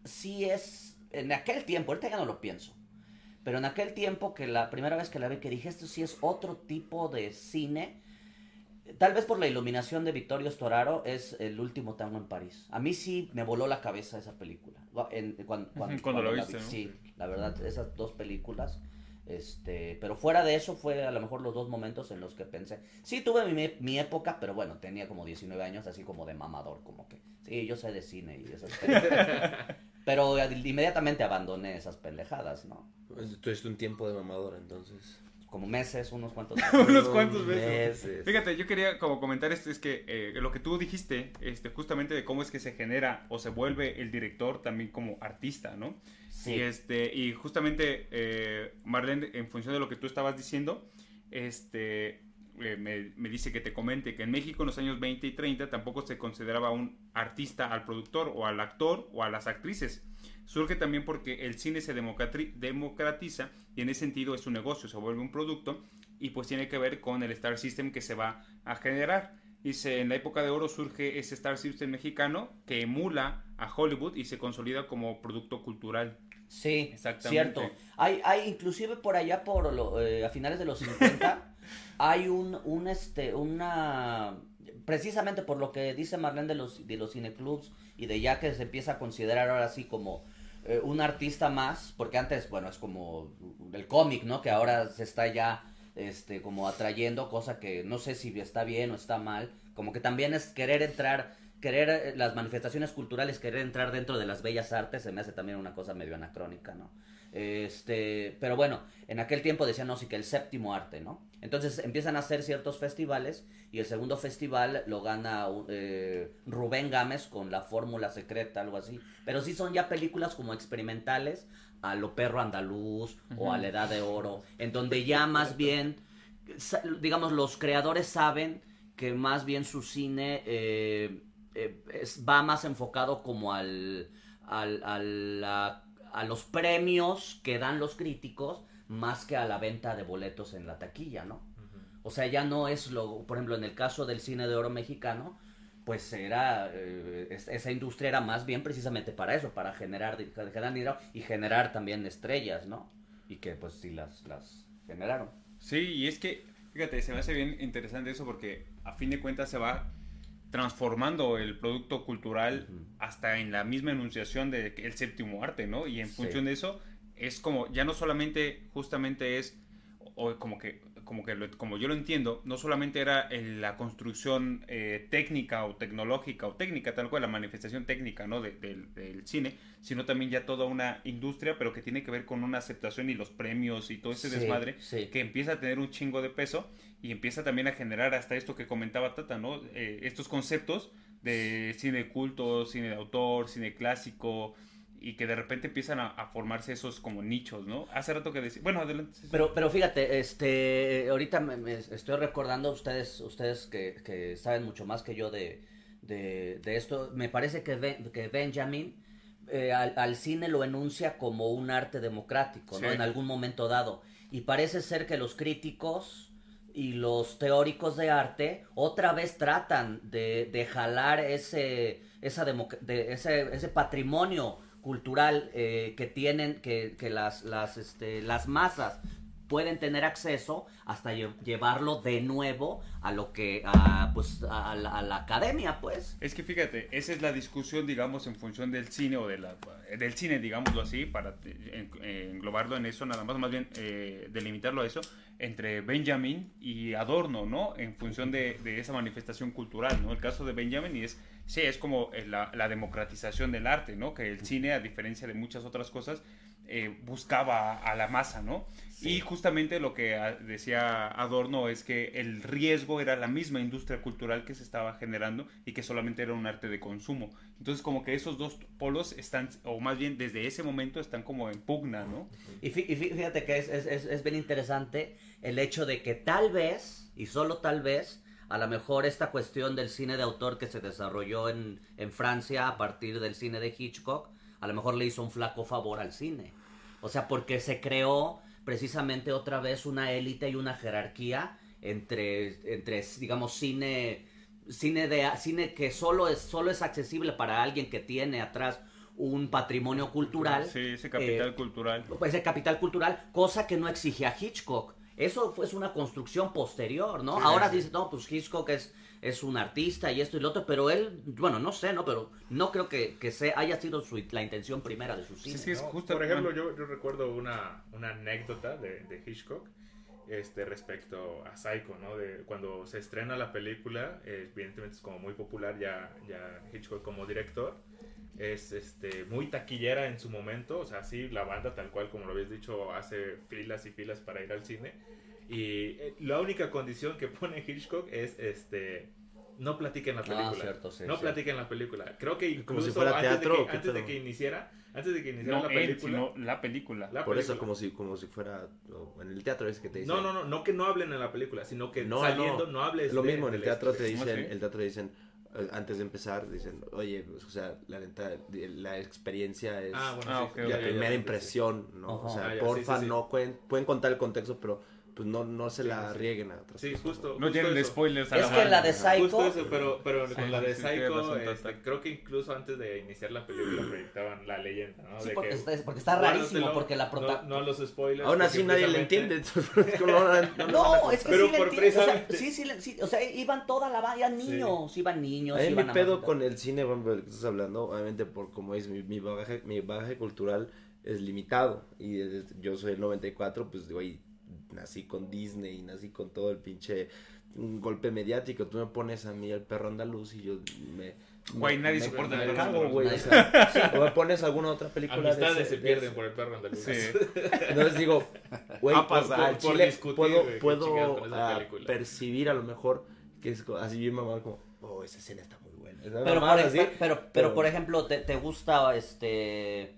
sí es, en aquel tiempo, ahorita ya no lo pienso, pero en aquel tiempo que la primera vez que la vi que dije, esto sí es otro tipo de cine, tal vez por la iluminación de Vittorio Storaro, es El último tango en París. A mí sí me voló la cabeza esa película. En- cuando, cuando- Cuando lo la viste, vi. ¿no? Sí, la verdad, esas dos películas. Este, pero fuera de eso fue a lo mejor los dos momentos en los que pensé. Sí, tuve mi, mi época, pero bueno, tenía como 19 años, así como de mamador, como que, sí, yo sé de cine y esas pendejadas. (laughs) pero inmediatamente abandoné esas pendejadas, ¿no? Tuviste un tiempo de mamadora, entonces. Como meses, unos cuantos (laughs) Unos cuantos meses. meses. Fíjate, yo quería como comentar esto, es que eh, lo que tú dijiste, este, justamente de cómo es que se genera o se vuelve el director también como artista, ¿no? Sí. Y, este, y justamente, eh, Marlene, en función de lo que tú estabas diciendo, este, eh, me, me dice que te comente que en México en los años 20 y 30 tampoco se consideraba un artista al productor o al actor o a las actrices. Surge también porque el cine se democratiza y en ese sentido es un negocio, se vuelve un producto y pues tiene que ver con el Star System que se va a generar. Dice, en la época de oro surge ese Star System mexicano que emula a Hollywood y se consolida como producto cultural. Sí, Exactamente. cierto. Hay, hay inclusive por allá, por lo- eh, a finales de los 50, (laughs) hay un, un, este, una, precisamente por lo que dice Marlene de los, de los cineclubs y de ya que se empieza a considerar ahora sí como eh, un artista más, porque antes, bueno, es como el cómic, ¿no? Que ahora se está ya, este, como atrayendo, cosa que no sé si está bien o está mal, como que también es querer entrar querer eh, las manifestaciones culturales, querer entrar dentro de las bellas artes, se me hace también una cosa medio anacrónica, ¿no? Este, pero bueno, en aquel tiempo decían, no, sí, que el séptimo arte, ¿no? Entonces empiezan a hacer ciertos festivales y el segundo festival lo gana eh, Rubén Gámez con La Fórmula Secreta, algo así. Pero sí son ya películas como experimentales a lo perro andaluz o a la edad de oro, en donde ya más bien, digamos, los creadores saben que más bien su cine eh, eh, es- va más enfocado como al, al, al- la- a los premios que dan los críticos más que a la venta de boletos en la taquilla, ¿no? O sea, ya no es lo, por ejemplo, en el caso del cine de oro mexicano, pues era, eh, es- esa industria era más bien precisamente para eso, para generar, generar dinero y generar también estrellas, ¿no? Y que pues sí las, las generaron. Sí, y es que, fíjate, se me hace bien interesante eso porque a fin de cuentas se va transformando el producto cultural hasta en la misma enunciación del séptimo arte, ¿no? Y en Sí. función de eso es como, ya no solamente justamente es, o como que, como que lo- como yo lo entiendo, no solamente era el- la construcción eh, técnica o tecnológica o técnica, tal cual, la manifestación técnica, ¿no? de- del- del cine, sino también ya toda una industria, pero que tiene que ver con una aceptación y los premios y todo ese Sí, desmadre sí. que empieza a tener un chingo de peso y empieza también a generar hasta esto que comentaba Tata, ¿no? Eh, estos conceptos de cine culto, cine de autor, cine clásico y que de repente empiezan a, a formarse esos como nichos, ¿no? Hace rato que decía, bueno, adelante. Pero, pero fíjate, este, ahorita me, me estoy recordando ustedes, ustedes que, que saben mucho más que yo de, de, de esto. Me parece que, Ben- que Benjamin eh, al, al cine lo enuncia como un arte democrático, ¿no? Sí. En algún momento dado. Y parece ser que los críticos y los teóricos de arte otra vez tratan de, de jalar ese, esa democ- de- ese, ese patrimonio cultural eh, que tienen que, que las, las, este, las masas pueden tener acceso hasta lle- llevarlo de nuevo a lo que, a, pues, a la, academia, pues. Es que fíjate, esa es la discusión, digamos, en función del cine o de la, del cine, digámoslo así, para eh, eh, englobarlo en eso, nada más, más bien eh, delimitarlo a eso, entre Benjamin y Adorno, ¿no? En función de, de esa manifestación cultural, ¿no? El caso de Benjamin y es, sí, es como eh, la, la democratización del arte, ¿no? Que el cine, a diferencia de muchas otras cosas, eh, buscaba a la masa, ¿no? Y justamente lo que ah, decía Adorno es que el riesgo era la misma industria cultural que se estaba generando y que solamente era un arte de consumo. Entonces como que esos dos polos están, o más bien desde ese momento están como en pugna, ¿no? Y, fí- y fí- fíjate que es, es, es, es bien interesante el hecho de que tal vez, y solo tal vez, a lo mejor esta cuestión del cine de autor que se desarrolló en, en Francia a partir del cine de Hitchcock, a lo mejor le hizo un flaco favor al cine. O sea, porque se creó precisamente otra vez una élite y una jerarquía entre, entre digamos, cine, cine, de, cine que solo es, solo es accesible para alguien que tiene atrás un patrimonio cultural. Sí, ese capital eh, cultural. pues, el capital cultural, cosa que no exigía Hitchcock. Eso fue es una construcción posterior, ¿no? Ahora dice, no, pues Hitchcock es, es un artista y esto y lo otro, pero él, bueno, no sé, ¿no? Pero no creo que, que sea, haya sido su- la intención primera de su cine. Sí, sí, es ¿no? justo- Por ejemplo, yo, yo recuerdo una, una anécdota de, de Hitchcock este, respecto a Psycho, ¿no? De cuando se estrena la película, eh, evidentemente es como muy popular ya, ya Hitchcock como director. Es este, muy taquillera en su momento, o sea, sí, la banda tal cual, como lo habías dicho, hace filas y filas para ir al cine. Y eh, la única condición que (laughs) pone Hitchcock es este, no platiquen la Ah, película. cierto, sí, no platiquen la película. Creo que incluso Como si fuera antes, teatro, de ¿o que, antes de que iniciara, antes de que iniciara No la él, película. sino la película. la Por eso, como si, como si fuera en el teatro es que te dicen. No, no, no, no que no hablen en la película, sino que No, saliendo no, hables Lo de- mismo en el teatro te dicen, el teatro te dicen eh, antes de empezar dicen, "Oye, pues, o sea, la neta la experiencia es Ah, bueno, Ah, la primera ya, impresión, ¿no? O sea, Ah, ya, porfa, sí, sí, sí. no pueden pueden contar el contexto, pero pues no no se la sí. rieguen a otras Sí, personas, justo. No tienen eso. spoilers a Es la que la de. Psycho- Justo eso, pero, pero Sí, con la de sí, Psycho, este, creo que incluso antes de iniciar la película proyectaban la leyenda, ¿no? Sí, De porque, que- está, porque está Guárdatelo, rarísimo, porque la prota... No, no los spoilers. Aún así nadie le entiende. ¿cómo lo van a- no es que Pero sí, le por o sea, precisamente- sí, sí, le- sí, o sea, iban toda la banda, niños, iban niños, A mí iban mi pedo con el cine, que estás hablando, obviamente por como es mi, mi bagaje, mi bagaje cultural es limitado. Y es- yo soy el 94, pues güey, nací con Disney, nací con todo el pinche un golpe mediático. Tú me pones a mí el perro andaluz y yo me... Güey, nadie me- soporta el me perro cago, andaluz. güey, o Nadie. sea, (laughs) o me pones alguna otra película de Amistades ese- se de pierden ese- por el perro andaluz. Sí. Entonces digo, güey, (laughs) Ah, por- por- al por chile discutir, puedo, güey, puedo percibir a lo mejor que es así bien mamá como, oh, esa escena está muy buena. Pero, por, así, pero, pero, pero- por ejemplo, ¿te, te gusta este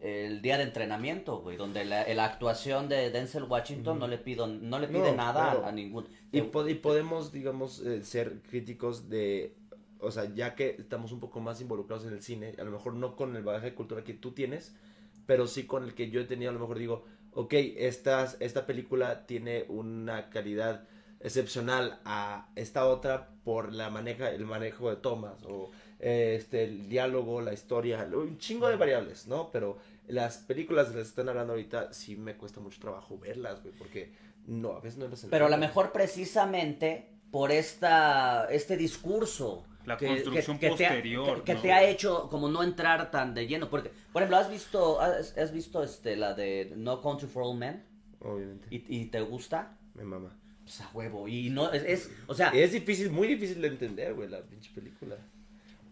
el día de entrenamiento, güey? Donde la, la actuación de Denzel Washington no le pido, no le pide No, nada claro. a, a ningún. Y, po- y podemos, digamos, eh, ser críticos de, o sea, ya que estamos un poco más involucrados en el cine, a lo mejor no con el bagaje de cultura que tú tienes, pero sí con el que yo he tenido, a lo mejor digo, ok, estas, esta película tiene una calidad excepcional a esta otra por la maneja, el manejo de tomas o eh, este, el diálogo, la historia, un chingo de variables, ¿no? Pero las películas de las que están hablando ahorita sí me cuesta mucho trabajo verlas, güey, porque no, a veces no las Pero a lo mejor precisamente por esta este discurso La construcción te ha- posterior, que, que ¿no? te ha hecho como no entrar tan de lleno porque por ejemplo has visto has, has visto este la de No Country for Old Men Obviamente. y, y te gusta Me mama. pues a huevo y no es, es o sea Es difícil, muy difícil de entender, güey, la pinche película.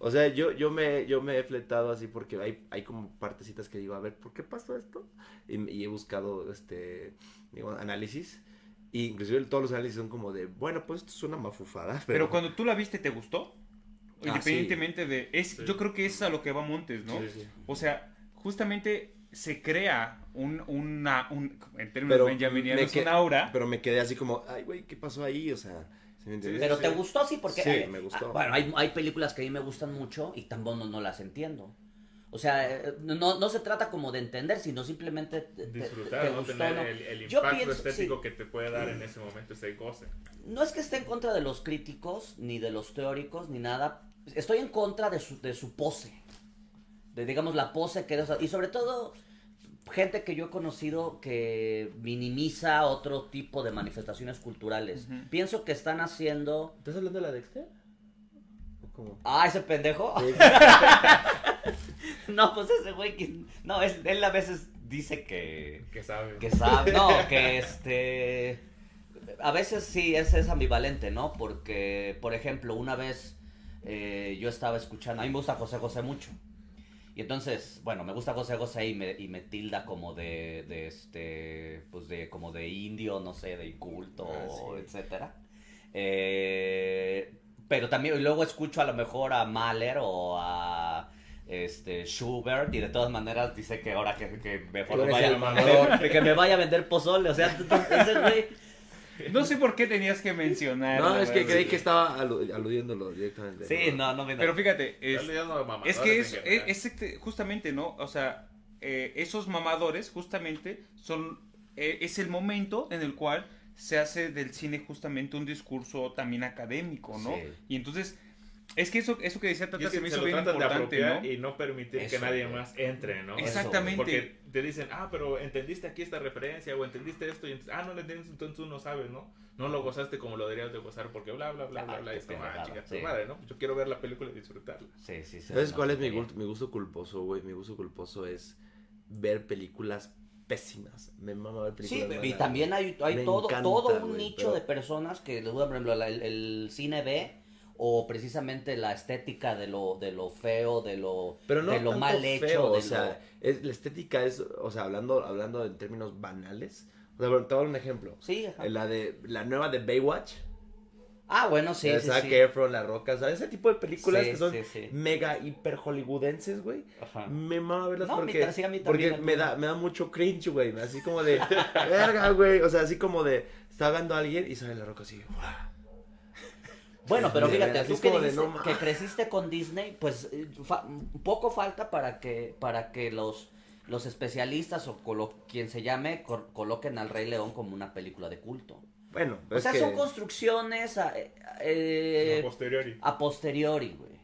O sea, yo, yo, me, yo me he fletado así porque hay, hay como partecitas que digo, a ver, ¿por qué pasó esto? Y, y he buscado, este, digo, análisis. Y inclusive todos los análisis son como de, bueno, pues esto es una mafufada. (laughs) Pero, Pero cuando tú la viste, ¿te gustó? Ah, Independientemente de... Es, Sí. Yo creo que es a lo que va Montes, ¿no? Sí, sí. O sea, justamente se crea un, una, un, en términos Pero benjaminianos, un aura. Pero me quedé así como, ay, güey, ¿qué pasó ahí? O sea, pero te gustó sí porque Sí, eh, me gustó. ah, bueno hay, hay películas que a mí me gustan mucho y tampoco no, no las entiendo o sea, eh, no, no se trata como de entender, sino simplemente te- te- Disfrutar, te ¿no? gustó, Tener ¿no? el, impacto pienso- estético sí. que te puede dar en ese momento ese goce. No es que esté en contra de los críticos, ni de los teóricos, ni nada. Estoy en contra de su, de su pose. De, digamos, la pose que... Y sobre todo, gente que yo he conocido que minimiza otro tipo de manifestaciones culturales. Pienso que están haciendo... ¿Estás hablando de la Dexter? ¿O cómo? Ah, ese pendejo. (laughs) no, pues ese güey que... No, es- él a veces dice que... Que sabe. Que sabe, no, que este... A veces sí es, es ambivalente, ¿no? Porque, por ejemplo, una vez eh, yo estaba escuchando, a mí me gusta José José mucho. Y entonces, bueno, me gusta José José y me, y me tilda como de, de este, pues de, como de indio, no sé, de inculto, Ah, sí. etcétera. Eh, pero también, y luego escucho a lo mejor a Mahler o a este Schubert y de todas maneras dice que ahora que, que mejor me vaya, (laughs) que me vaya a vender pozole, o sea, ese güey... (laughs) No sé por qué tenías que mencionar. No, es que creí que estaba alu- aludiéndolo directamente. Sí, no, no me Pero fíjate, es, que es este- justamente, ¿no? O sea, eh, esos mamadores justamente son, eh, es el momento en el cual se hace del cine justamente un discurso también académico, ¿no? Sí. Y entonces, es que eso, eso que decía Y Tata es que se me se hizo bien y no permitir que nadie güey. más entre, ¿no? Exactamente. Porque te dicen, ah, pero entendiste aquí esta referencia o entendiste esto y entonces, ah, no lo entiendes, entonces tú no sabes, ¿no? No lo gozaste como lo deberías de gozar porque bla, bla, bla, bla, Ah, bla. Y qué es como, ah, chica, tu sí. madre, ¿no? Yo quiero ver la película y disfrutarla. Sí, sí, sí. ¿Sabes cuál sí, es mi gusto, mi gusto culposo, güey? Mi gusto culposo es ver películas pésimas. Me mama ver Sí, películas y malas. también hay, hay todo, encanta, todo un güey, nicho pero- de personas que por ejemplo, el cine B o precisamente la estética de lo, de lo feo, de lo, Pero no de lo mal feo, hecho, de o sea, es, la estética es, o sea, hablando, hablando en términos banales. O sea, te voy a dar un ejemplo. lo... Sí, ajá. La de la nueva de Baywatch. Ah, bueno, sí, de sí, Zac sí. Efron, La Roca, o sea, ese tipo de películas Sí, que son mega hiper hollywoodenses, güey. Ajá. Me mama verlas No, porque, a mí porque también, me a mí da, me da mucho cringe, güey. Así como de, (laughs) verga, güey. O sea, así como de, está hablando alguien y sale La Roca así. Bueno, pero fíjate, tú que, dijiste no que creciste con Disney, pues eh, fa- poco falta para que, para que los, los especialistas o colo- quien se llame coloquen al Rey León como una película de culto. Bueno, O es sea, que... son construcciones a, eh, a posteriori. a posteriori, güey.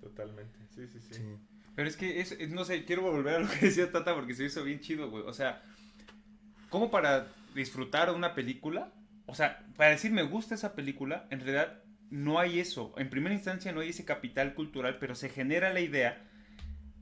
Totalmente. Sí, sí, sí. Sí. Pero es que, es, no sé, quiero volver a lo que decía Tata porque se hizo bien chido, güey. O sea, como para disfrutar una película, o sea, para decir me gusta esa película, en realidad no hay eso. En primera instancia no hay ese capital cultural, pero se genera la idea.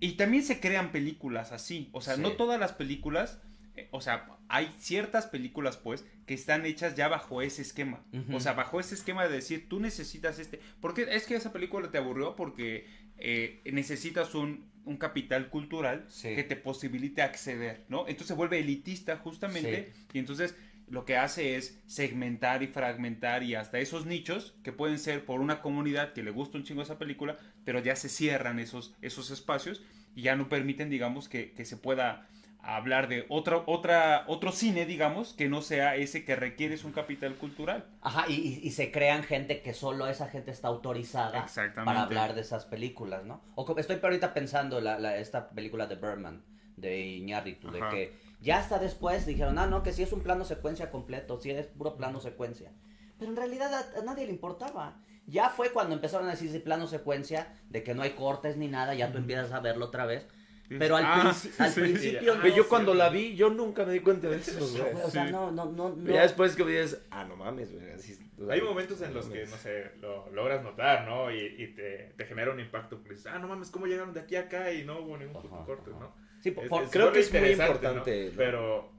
Y también se crean películas así. O sea, Sí. no todas las películas, eh, o sea, hay ciertas películas, pues, que están hechas ya bajo ese esquema. O sea, bajo ese esquema de decir, tú necesitas este. Porque es que esa película te aburrió porque eh, necesitas un, un capital cultural Sí. que te posibilite acceder, ¿no? Entonces se vuelve elitista justamente y entonces lo que hace es segmentar y fragmentar y hasta esos nichos que pueden ser por una comunidad que le gusta un chingo esa película, pero ya se cierran esos, esos espacios y ya no permiten, digamos, que, que se pueda hablar de otra, otra, otro cine, digamos, que no sea ese que requieres un capital cultural. Ajá, y, y- se crean gente que solo esa gente está autorizada para hablar de esas películas, ¿no? O estoy ahorita pensando la, la- esta película de Berman, de Iñárritu, de que ya hasta después dijeron, ah, no, que si es un plano secuencia completo, si es puro plano secuencia. Pero en realidad a, a nadie le importaba. Ya fue cuando empezaron a decir si plano secuencia, de que no hay cortes ni nada, ya tú empiezas a verlo otra vez. Pero al, Ah, princi- al sí. principio Ah, Pero yo sí, cuando sí. la vi, yo nunca me di cuenta de eso, güey. O sea, Sí. no, no, no, no. Ya después que dices, ah, no mames, güey. así- o sea, Hay momentos en los no que, mames. no sé, lo logras notar, ¿no? Y, y te, te genera un impacto porque dices, ah, no mames, ¿cómo llegaron de aquí a acá y no hubo ningún puto Ajá, corte, ajá. ¿no? Sí, por- por- creo que es muy importante, ¿no? ¿no? Pero,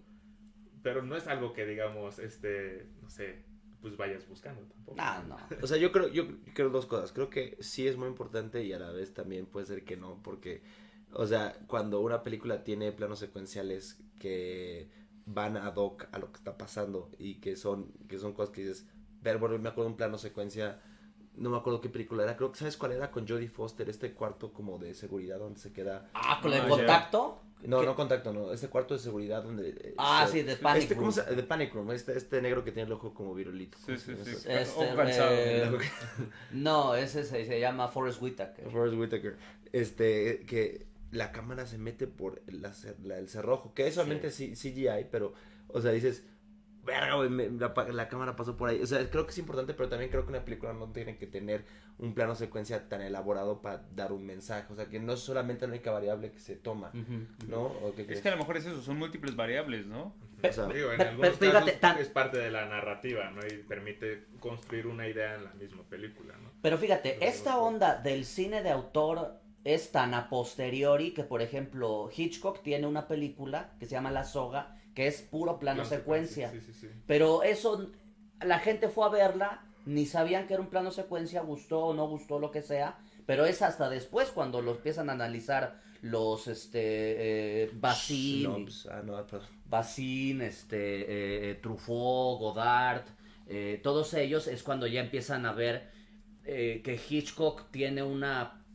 pero no es algo que, digamos, este, no sé, pues vayas buscando tampoco. Ah, no. O sea, yo creo, yo creo dos cosas. Creo que sí es muy importante y a la vez también puede ser que no, porque, o sea, cuando una película tiene planos secuenciales que van ad hoc a lo que está pasando y que son, que son cosas que dices, ver, bueno, me acuerdo de un plano secuencia, no me acuerdo qué película era, creo que sabes cuál era con Jodie Foster, este cuarto como de seguridad donde se queda, Ah, con el Ah, ya. contacto. no, ¿Qué? no contacto, no, este cuarto de seguridad donde... eh, Ah, se- sí, de Panic este, ¿cómo Room. se- de Panic Room, este, este negro que tiene el ojo como virulito. Sí, ¿cómo sí, sí. Este, Oh, cansado. eh, (laughs) no, ese se, se llama Forrest Whitaker. Forrest Whitaker. Este, que la cámara se mete por la la- el cerrojo, que es solamente C- CGI, pero, o sea, dices, verga, güey, me- la, cámara pasó por ahí. O sea, creo que es importante, pero también creo que una película no tiene que tener un plano secuencia tan elaborado para dar un mensaje. O sea, que no es solamente la única variable que se toma, ¿no? ¿O qué Es que a lo mejor es eso, son múltiples variables, ¿no? O sea, Digo, en (laughs) Pero- algunos pero fíjate, casos tan- es parte de la narrativa, ¿no? Y permite construir una idea en la misma película, ¿no? Pero fíjate, esta onda del cine de autor es tan a posteriori que, por ejemplo, Hitchcock tiene una película que se llama La Soga, que es puro plano Plano secuencia. Sí, sí, sí. Pero eso, la gente fue a verla, ni sabían que era un plano secuencia, gustó o no gustó, lo que sea. Pero es hasta después cuando lo empiezan a analizar los, este, eh, Bazin, Snobs. Ah, no, este, eh, eh, Truffaut, Godard, eh, todos ellos es cuando ya empiezan a ver eh, que Hitchcock tiene una,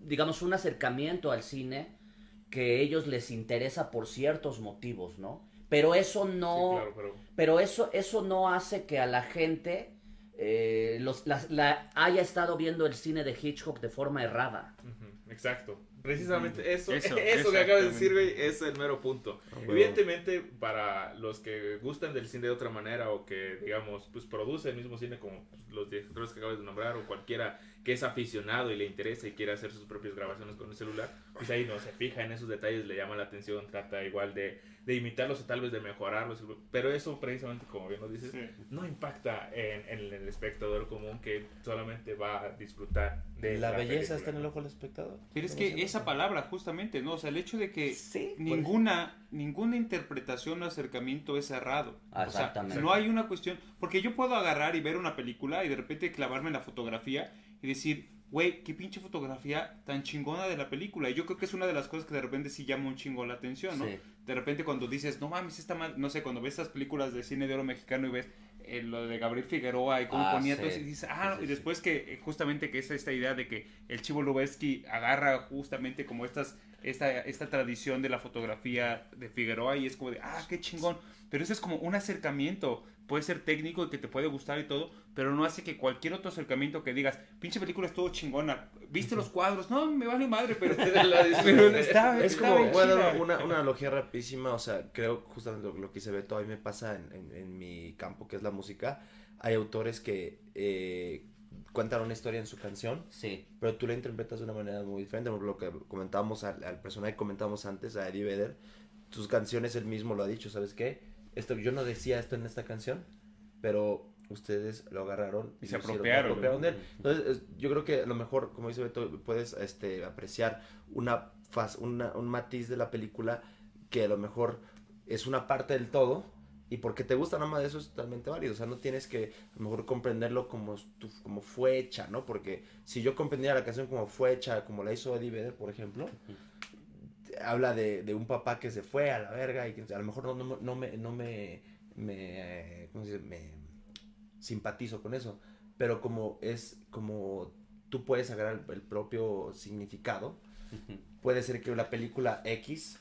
digamos, un acercamiento al cine que a ellos les interesa por ciertos motivos, ¿no? Pero eso no, Sí, claro, pero pero eso, eso no hace que a la gente eh, los, la, la- haya estado viendo el cine de Hitchcock de forma errada. Exacto. Precisamente eso, Eso, (laughs) eso, que acabas de decir, güey, es el mero punto. Evidentemente, para los que gustan del cine de otra manera o que, digamos, pues produce el mismo cine como los directores que acabas de nombrar o cualquiera que es aficionado y le interesa y quiere hacer sus propias grabaciones con el celular, pues ahí no se fija en esos detalles, le llama la atención, trata igual de, de imitarlos o tal vez de mejorarlos, pero eso precisamente, como bien lo dices, no impacta en, en el espectador común que solamente va a disfrutar de La belleza película, está en el ¿no? ojo del espectador. Pero es ¿Cómo que esa palabra, justamente, ¿no? O sea, el hecho de que Sí. ninguna, ninguna interpretación o acercamiento es cerrado. Ah, O sea, exactamente. no hay una cuestión. Porque yo puedo agarrar y ver una película y de repente clavarme en la fotografía y decir, güey, qué pinche fotografía tan chingona de la película. Y yo creo que es una de las cosas que de repente sí llama un chingo la atención, ¿no? Sí. De repente cuando dices, no mames, está mal, no sé, cuando ves estas películas de cine de oro mexicano y ves eh, lo de Gabriel Figueroa y cómo Ah, ponía sí. todo eso y dices, ah, Sí, y después que eh, justamente que es esta idea de que el Chivo Lubeski agarra justamente como estas, esta, esta tradición de la fotografía de Figueroa y es como de, ah, qué chingón, pero eso es como un acercamiento, puede ser técnico y que te puede gustar y todo, pero no hace que cualquier otro acercamiento que digas, pinche película estuvo chingona, viste los cuadros, no, me vale madre, pero, (laughs) pero está, Es está como, bien voy a dar chida. una, una analogía rapidísima, o sea, creo justamente lo, lo que se ve todavía me pasa en, en- en mi campo, que es la música. Hay autores que eh, cuentan una historia en su canción, Sí. pero tú la interpretas de una manera muy diferente. Por lo que comentábamos al, al personaje que comentamos antes, a Eddie Vedder, sus canciones él mismo lo ha dicho, ¿sabes qué? Esto, yo no decía esto en esta canción, pero ustedes lo agarraron Y se apropiaron, de él. Entonces, es- yo creo que a lo mejor, como dice Beto, puedes este, apreciar una, faz, una, un matiz de la película que a lo mejor es una parte del todo. Y porque te gusta nada más de eso es totalmente válido. O sea, no tienes que a lo mejor comprenderlo como, tu- como fue hecha, ¿no? Porque si yo comprendiera la canción como fue hecha, como la hizo Eddie Vedder, por ejemplo, habla de, de un papá que se fue a la verga y que a lo mejor no, no, no me, no me, me, ¿cómo se dice? me simpatizo con eso, pero como es como tú puedes agarrar el, el propio significado, puede ser que la película X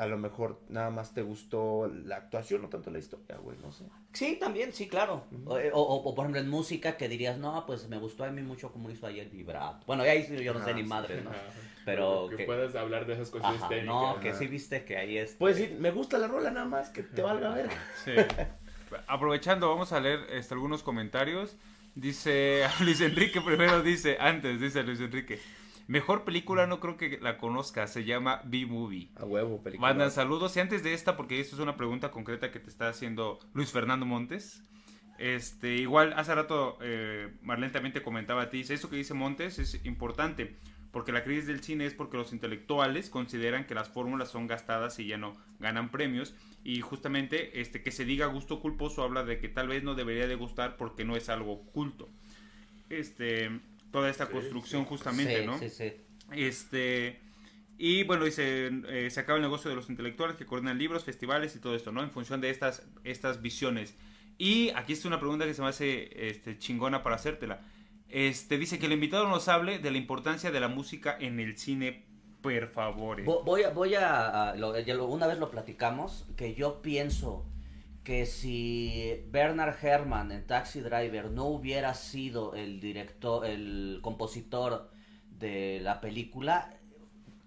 a lo mejor nada más te gustó la actuación, no tanto la historia, güey, no sé. Sí, también, sí, claro. Ujú. o, o- o, por ejemplo en música que dirías, no, pues me gustó a mí mucho como hizo ayer vibrato. Bueno, ahí sí yo no sé Ah, ni sí. madre, ¿no? Ajá. (laughs) Pero que, que- puedas hablar de esas Ajá, técnicas. no, que sí viste que ahí es. Puedes decir, me gusta la rola nada más, que te valga verga. Sí. Aprovechando, vamos a leer este, algunos comentarios. Dice (laughs) Luis Enrique, primero dice, antes, dice Luis Enrique. Mejor película, no creo que la conozca, se llama B-Movie. A huevo, película. Mandan saludos. Y antes de esta, porque esto es una pregunta concreta que te está haciendo Luis Fernando Montes. Este, igual hace rato eh, Marlene también te comentaba a ti, dice, eso que dice Montes es importante, porque la crisis del cine es porque los intelectuales consideran que las fórmulas son gastadas y ya no ganan premios, y justamente este que se diga gusto culposo habla de que tal vez no debería de gustar porque no es algo culto. Este, toda esta Sí, construcción sí. justamente, sí, ¿no? sí, sí. Este. Y bueno, dice, eh, se acaba el negocio de los intelectuales que coordinan libros, festivales y todo esto, ¿no? En función de estas, estas visiones. Y aquí está una pregunta que se me hace este, chingona para hacértela. Este, dice que el invitado nos hable de la importancia de la música en el cine, por favor. Vo- Voy a, voy a, a- lo- ya lo- una vez lo platicamos, que yo pienso que si Bernard Herrmann en Taxi Driver no hubiera sido el director, el compositor de la película,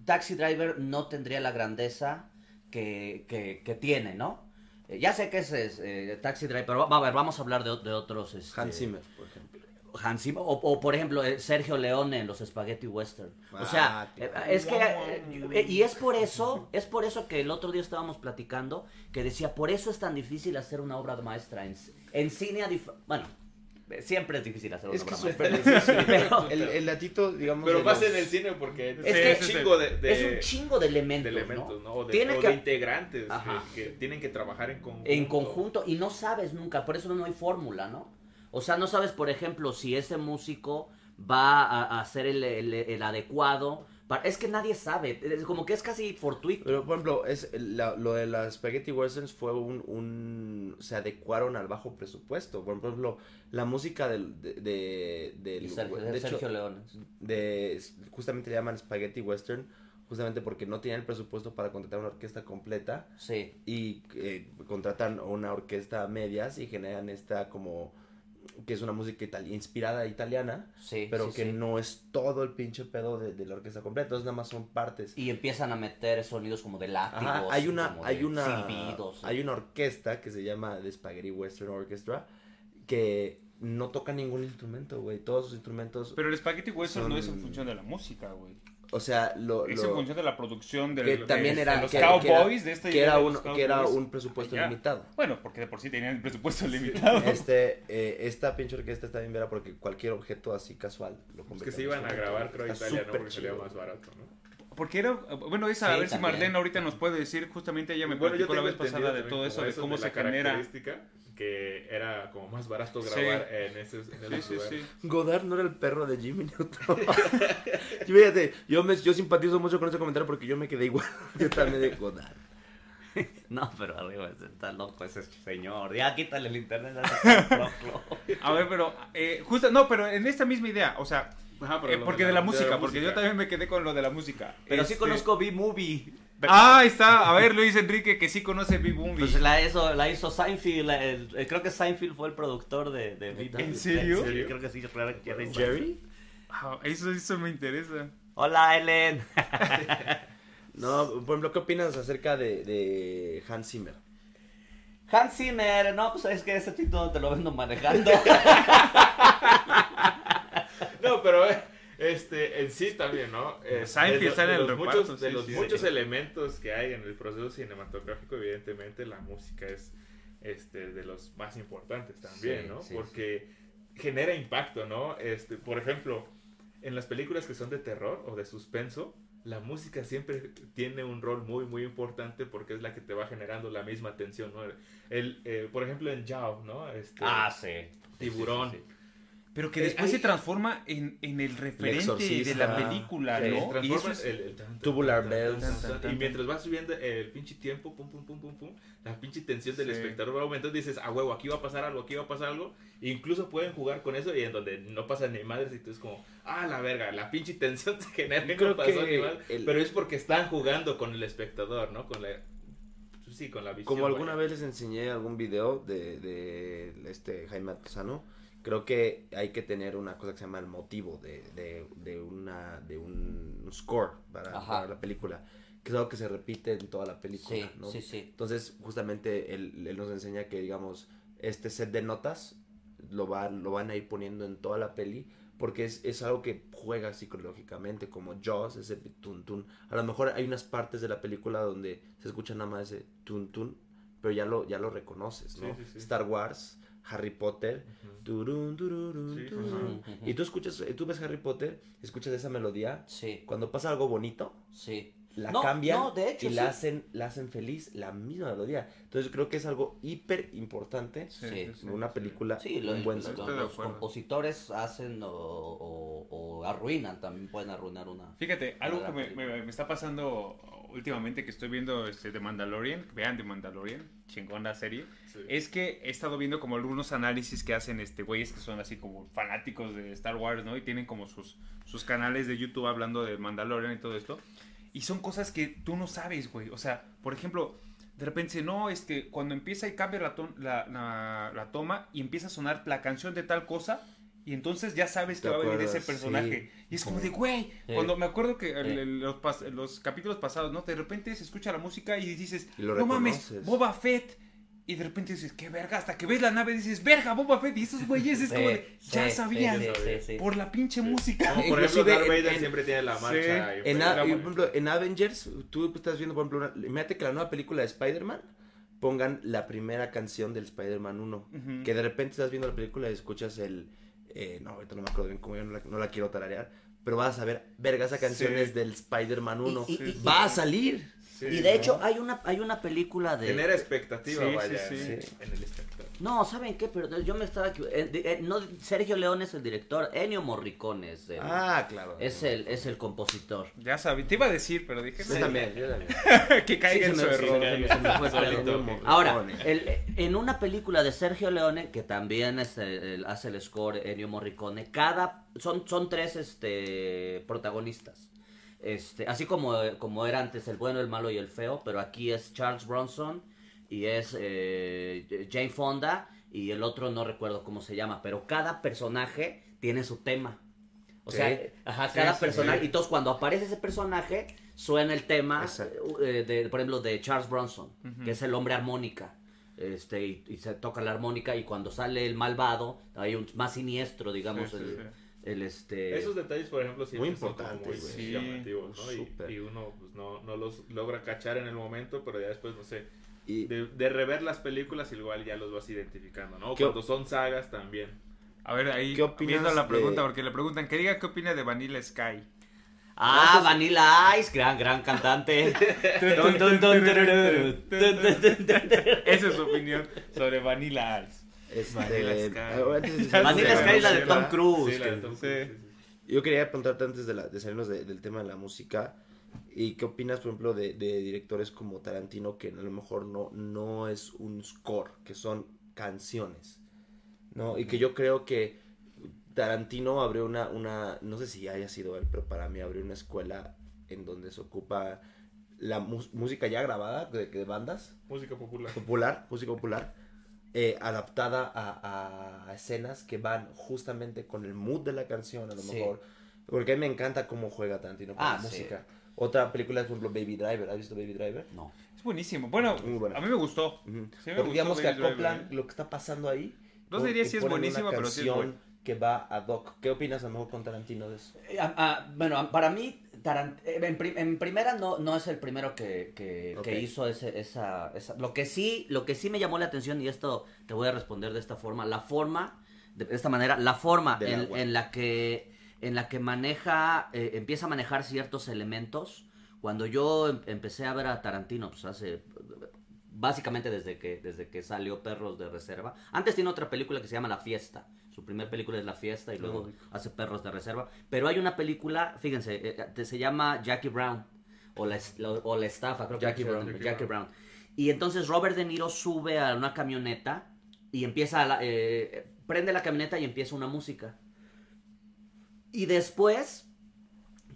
Taxi Driver no tendría la grandeza que, que- tiene, ¿no? Eh, ya sé que es, es, eh, Taxi Driver, pero va, a ver, vamos a hablar de otros. Este, Hans Zimmer, por ejemplo. Hans Zimmer, o, o, por ejemplo eh, Sergio Leone en los Spaghetti Western. O Ah, sea, tío. eh, es que eh, y es por eso, es por eso que el otro día estábamos platicando que decía, por eso es tan difícil hacer una obra maestra en, en cine, a bueno, siempre es difícil hacer una Es que obra es maestra. súper difícil. Pero- el, el latito, digamos. Pero los- en el cine porque es, que un chingo de, de- es un chingo de elementos, de elementos, ¿no? ¿no? O de, Tiene o que de integrantes que- que, tienen que trabajar en conjunto. en conjunto y no sabes nunca, por eso no hay fórmula, ¿no? O sea, no sabes, por ejemplo, si ese músico va a, a ser el, el- el adecuado. para- Es que nadie sabe, es como que es casi fortuito. Pero, por ejemplo, es la- lo de las Spaghetti Westerns fue un, un... Se adecuaron al bajo presupuesto. Por ejemplo, la música del... De, de, Y Sergio, de hecho, Sergio Leone. de, justamente le llaman Spaghetti Western, justamente porque no tenían el presupuesto para contratar una orquesta completa Sí, y eh, contratan una orquesta a medias y generan esta como que es una música itali- inspirada italiana, sí. pero sí, que sí. no es todo el pinche pedo de, de la orquesta completa, entonces nada más son partes. Y empiezan a meter sonidos como de látigos. Ajá, hay una, como hay de una, silbidos. hay una orquesta que se llama The Spaghetti Western Orchestra que no toca ningún instrumento, güey, todos sus instrumentos, Pero el Spaghetti Western no es en función de la música, güey. O sea, lo, Es lo- en función de la producción del, que de- también de era los que, que era- Cowboys de esta que era de un que era Cowboys un presupuesto allá. limitado. Bueno, porque de por sí tenían el presupuesto limitado. Este, eh, esta pinche orquesta está bien vera porque cualquier objeto así casual lo Es que se iban a grabar, creo, Italia, ¿no? Porque salía chido. más barato, ¿no? Porque era, bueno, esa, a ver si. Marlene ahorita nos puede decir, justamente ella me Bueno, platicó la vez pasada de todo eso, de cómo de se la genera. característica que era como más barato Sí. grabar en ese en Sí, esos sí, lugares. sí. Godard no era el perro de Jimmy Neutron. (laughs) Yo, fíjate, yo, me, yo simpatizo mucho con ese comentario porque yo me quedé igual. (laughs) Yo también de Godard. (laughs) No, pero arriba está loco ese señor. Ya quítale el internet. A ver, pero, eh, justo, no, pero en esta misma idea, o sea, Ajá, pero eh, lo porque de la, de música, la porque yo también me quedé con lo de la música. Pero sí Este- conozco B-Movie. Ah, ahí está, a ver, Luis Enrique, que sí conoce B-Movie. Pues la hizo, la hizo Seinfeld. la- el- eh, creo que Seinfeld fue el productor de, de B-Movie. ¿En serio? Sí, creo que sí. claro, Jerry ¿Jerry? Eso, eso me interesa. Hola, Ellen. (laughs) No, por ejemplo, ¿qué opinas acerca de, de Hans Zimmer? Hans Zimmer, no, pues es que ese título te lo vendo manejando. (laughs) No, pero eh, este, en sí también, ¿no? Eh, Seinfeld de sale de en el los reparto, muchos, de sí, los sí, muchos sí. elementos que hay en el proceso cinematográfico, evidentemente la música es este, de los más importantes también, ¿no? Porque genera impacto, ¿no? Este, por ejemplo, en las películas que son de terror o de suspenso, la música siempre tiene un rol muy, muy importante porque es la que te va generando la misma tensión, ¿no? El, eh, por ejemplo, en Jao, ¿no? Este, ah, sí. Tiburón. Pero que Eh, después ahí- se transforma en, en el referente de exorcista. la película, Sí, ¿no? Y transforma eso es- el, el tan, tan, Tubular bells. tan, tan, Tan, tan, tan, y mientras va subiendo el pinche tiempo, pum, pum, pum, pum, pum, la pinche tensión del Sí. espectador va aumentando dices, a huevo, aquí va a pasar algo, aquí va a pasar algo. E incluso pueden jugar con eso y en donde no pasa ni madres y tú es como, ah, la verga, la pinche tensión se genera Yo no creo pasó que ni madre. el- Pero es porque están jugando con el espectador, ¿no? Con la... Sí, con la visión. Como alguna vaya. vez les enseñé algún video de, de este Jaime Altozano, creo que hay que tener una cosa que se llama el motivo de, de, de una de un score para, la película, que es algo que se repite en toda la película, Sí, ¿no? sí, sí. Entonces, justamente él, él nos enseña que, digamos, este set de notas lo, va, lo van a ir poniendo en toda la peli porque es, es algo que juega psicológicamente, como Jaws, ese tun tun. A lo mejor hay unas partes de la película donde se escucha nada más ese tun tun, pero ya lo, ya lo reconoces, ¿no? Sí, sí, sí. Star Wars, Harry Potter, turun, Sí, sí, turun. sí. Ujú. y tú escuchas, tú ves Harry Potter, escuchas esa melodía, Sí, cuando pasa algo bonito, sí. la No, cambian no, de hecho, y la hacen la hacen feliz la misma melodía entonces creo que es algo hiper importante Sí, Sí. sí, sí. una película Sí, lo- un buen los, los compositores hacen o, o- o arruinan, también pueden arruinar una. Fíjate, algo que me, me- me está pasando últimamente que estoy viendo este, The Mandalorian, vean The Mandalorian, chingona serie, Sí. es que he estado viendo como algunos análisis que hacen este güeyes que son así como fanáticos de Star Wars, ¿no? Y tienen como sus, sus canales de YouTube hablando de Mandalorian y todo esto. Y son cosas que tú no sabes, güey. O sea, por ejemplo, de repente, no, es que cuando empieza y cambia la, la, la- la toma y empieza a sonar la canción de tal cosa, y entonces ya sabes que va a venir ese personaje. sí. Y es como de, güey, Sí. cuando me acuerdo que Sí. el- los, pas- los capítulos pasados, ¿no? De repente se escucha la música y dices, Y lo no mames. Boba Fett. Y de repente dices, qué verga, hasta que ves la nave dices, verga, Boba Fett. Y esos güeyes es Sí, como de, ya sí, sabían. sí, sí, sí. Por la pinche música. Como (laughs) por ejemplo, Inclusive Darth en- Vader en- siempre tiene la Sí. marcha. En, a- a- Era y, muy- por ejemplo, en Avengers, tú estás viendo, por ejemplo, una, imagínate que la nueva película de Spider-Man pongan la primera canción del Spider-Man 1. Ujú. Que de repente estás viendo la película y escuchas el... eh, no, ahorita no me acuerdo bien cómo yo no la, no la quiero tararear. Pero vas a ver, verga, esa canción Sí. es del Spider-Man 1. Y- y- y- Va a salir. Sí, y de ¿no? hecho hay una, hay una película de... Genera expectativa, Sí, vaya, sí, en- sí. en el espectador. No, ¿saben qué? Pero yo me estaba... eh, eh, no, Sergio León es el director, Ennio Morricone es el, Ah, claro. es el, es el compositor. Ya sabía, te iba a decir, pero dije, Yo no, también, yo también. (laughs) que caiga Sí, en su me- sí, error. se me- se me fue el Solito. pedo, Ennio Ahora, el- en una película de Sergio Leone, que también es el- el- hace el score Ennio Morricone, cada son, son tres este, protagonistas. Este, así como, como era antes el bueno, el malo y el feo, pero aquí es Charles Bronson y es eh, Jane Fonda y el otro no recuerdo cómo se llama, pero cada personaje tiene su tema. O Sí. sea, ajá, Sí, cada sí, personaje, sí. y entonces cuando aparece ese personaje, suena el tema, Exacto. eh, de, por ejemplo, de Charles Bronson, que es el hombre armónica. Este, y, y se toca la armónica y cuando sale el malvado, hay un más siniestro, digamos, Sí, sí, el, sí. el, este... Esos detalles, por ejemplo, siempre Muy son importantes, muy, güey. Sí, llamativos, ¿no? Y, uno pues, no, no los logra cachar en el momento, pero ya después, no sé, Y, de, de rever las películas igual ya los vas identificando, ¿no? ¿Qué- Cuando son sagas también. A ver, ahí, ¿Qué viendo la de- pregunta, porque le preguntan, que diga qué opina de Vanilla Sky. Ah, Vanilla Ice, gran, gran cantante. Esa es su opinión sobre Vanilla Ice. este, Vanilla Sky. ah, Vanilla Sky es la de Tom Cruise. Sí, la de que- Tom sí. Cruise, sí, sí. Yo quería preguntarte antes de, la, de salirnos de- del tema de la música. ¿Y qué opinas, por ejemplo, de, de directores como Tarantino, que a lo mejor no, no es un score, que son canciones? ¿No? Y que yo creo que Tarantino abrió una, una, no sé si haya sido él, pero para mí abrió una escuela en donde se ocupa la música ya grabada de, de bandas, Música popular. popular, música popular, eh, adaptada a, a escenas que van justamente con el mood de la canción, a lo Sí. mejor. Porque a mí me encanta cómo juega Tarantino con Ah, la sí. Otra película es, por ejemplo, Baby Driver. ¿Has visto Baby Driver? No. Es buenísimo. Bueno, Muy buena. a mí me gustó. Ujú. Sí, me Porque gustó digamos que Baby Driver, acoplan ¿eh? lo que está pasando ahí. No con- diría si es buenísima, pero sí es canción buena. que va ad hoc. ¿Qué opinas a lo mejor con Tarantino de eso? Eh, ah, ah, bueno, para mí, Tarant- eh, en, pri- en primera no, no es el primero que, que, Ok. que hizo ese, esa, esa- Lo que sí, lo que sí me llamó la atención, y esto te voy a responder de esta forma, la forma, de esta manera, la forma en, en la que en la que maneja, eh, empieza a manejar ciertos elementos. Cuando yo em- empecé a ver a Tarantino, pues hace básicamente desde que desde que salió Perros de Reserva. Antes tiene otra película que se llama La Fiesta. Su primer película es La Fiesta y luego hace Perros de Reserva. Pero hay una película, fíjense, eh, eh, se llama Jackie Brown o la, o la estafa, creo que Jackie el Brown. Jackie Jackie Brown. Y entonces Robert De Niro sube a una camioneta y empieza a la- eh, prende la camioneta y empieza una música. Y después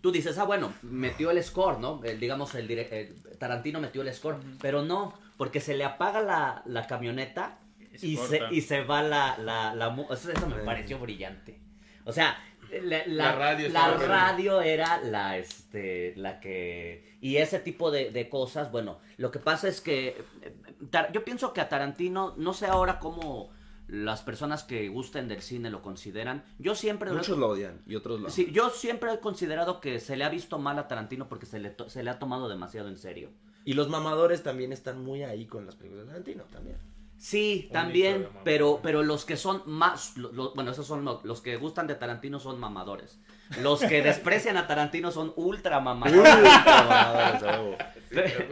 tú dices, ah, bueno, metió el score, ¿no? El, digamos, el, el Tarantino metió el score, pero no, porque se le apaga la, la camioneta Y se y se, corta. y se va la, la, la Eso, eso me Eh. pareció brillante. O sea, la, la- La radio la estaba bien. radio era la, este, la que... Y ese tipo de, de cosas, bueno, lo que pasa es que eh, Tar- yo pienso que a Tarantino, no sé ahora cómo las personas que gusten del cine lo consideran, yo siempre... Muchos lo odian y otros lo Sí, yo siempre he considerado que se le ha visto mal a Tarantino porque se le, to- se le ha tomado demasiado en serio. Y los mamadores también están muy ahí con las películas de Tarantino también. Sí, también, pero, pero los que son más, lo- lo- bueno, esos son los, los que gustan de Tarantino son mamadores. Los que (laughs) desprecian a Tarantino son ultra mamadores.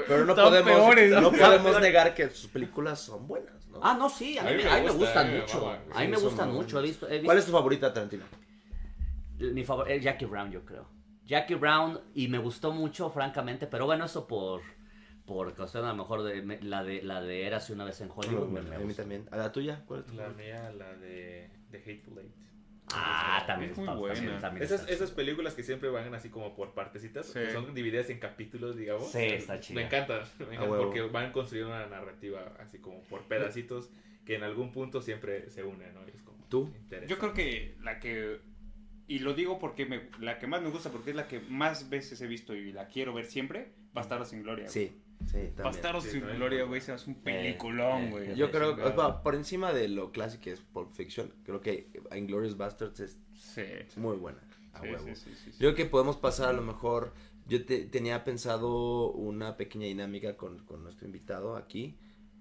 Pero no Son podemos, peores. no podemos negar que sus películas son buenas, ¿no? Ah, no, sí, a mí, A mí me, me a mí me gusta, gustan eh, mucho. mamá. A mí Sí, me gustan mucho. He visto, he visto ¿Cuál es tu favorita Tarantino? mi favor, es Jackie Brown, yo creo. Jackie Brown, y me gustó mucho, francamente, pero bueno, eso por, por cuestión a lo mejor de me- la de la de Érase una vez en Hollywood. me- me a mí gustó. también. ¿A la tuya? ¿Cuál es tu La favorita? mía, la de, de Hateful Eight. Ah, también Es muy está- buena. también- también Esas, está esas películas que siempre van así como por partecitas, Sí. que son divididas en capítulos, digamos. Sí, está chido. Me encanta, (laughs) me encanta huevo. porque van construyendo una narrativa así como por pedacitos que en algún punto siempre se unen, ¿no? Y es como ¿Tú? Yo creo que la que. Y lo digo porque me, la que más me gusta, porque es la que más veces he visto y la quiero ver siempre, Bastardo sin Gloria. güey. Sí. Sí. Bastardos Sí, sin también. gloria, güey, se hace un peliculón, eh, güey. Yo creo, Chingado. o sea, por encima de lo clásico que es Pulp Fiction, creo que Inglourious Bastards es Sí. muy buena. A Sí, huevo. sí, sí, sí, sí. Yo creo que podemos pasar a lo mejor. Yo te- tenía pensado una pequeña dinámica con, con nuestro invitado aquí.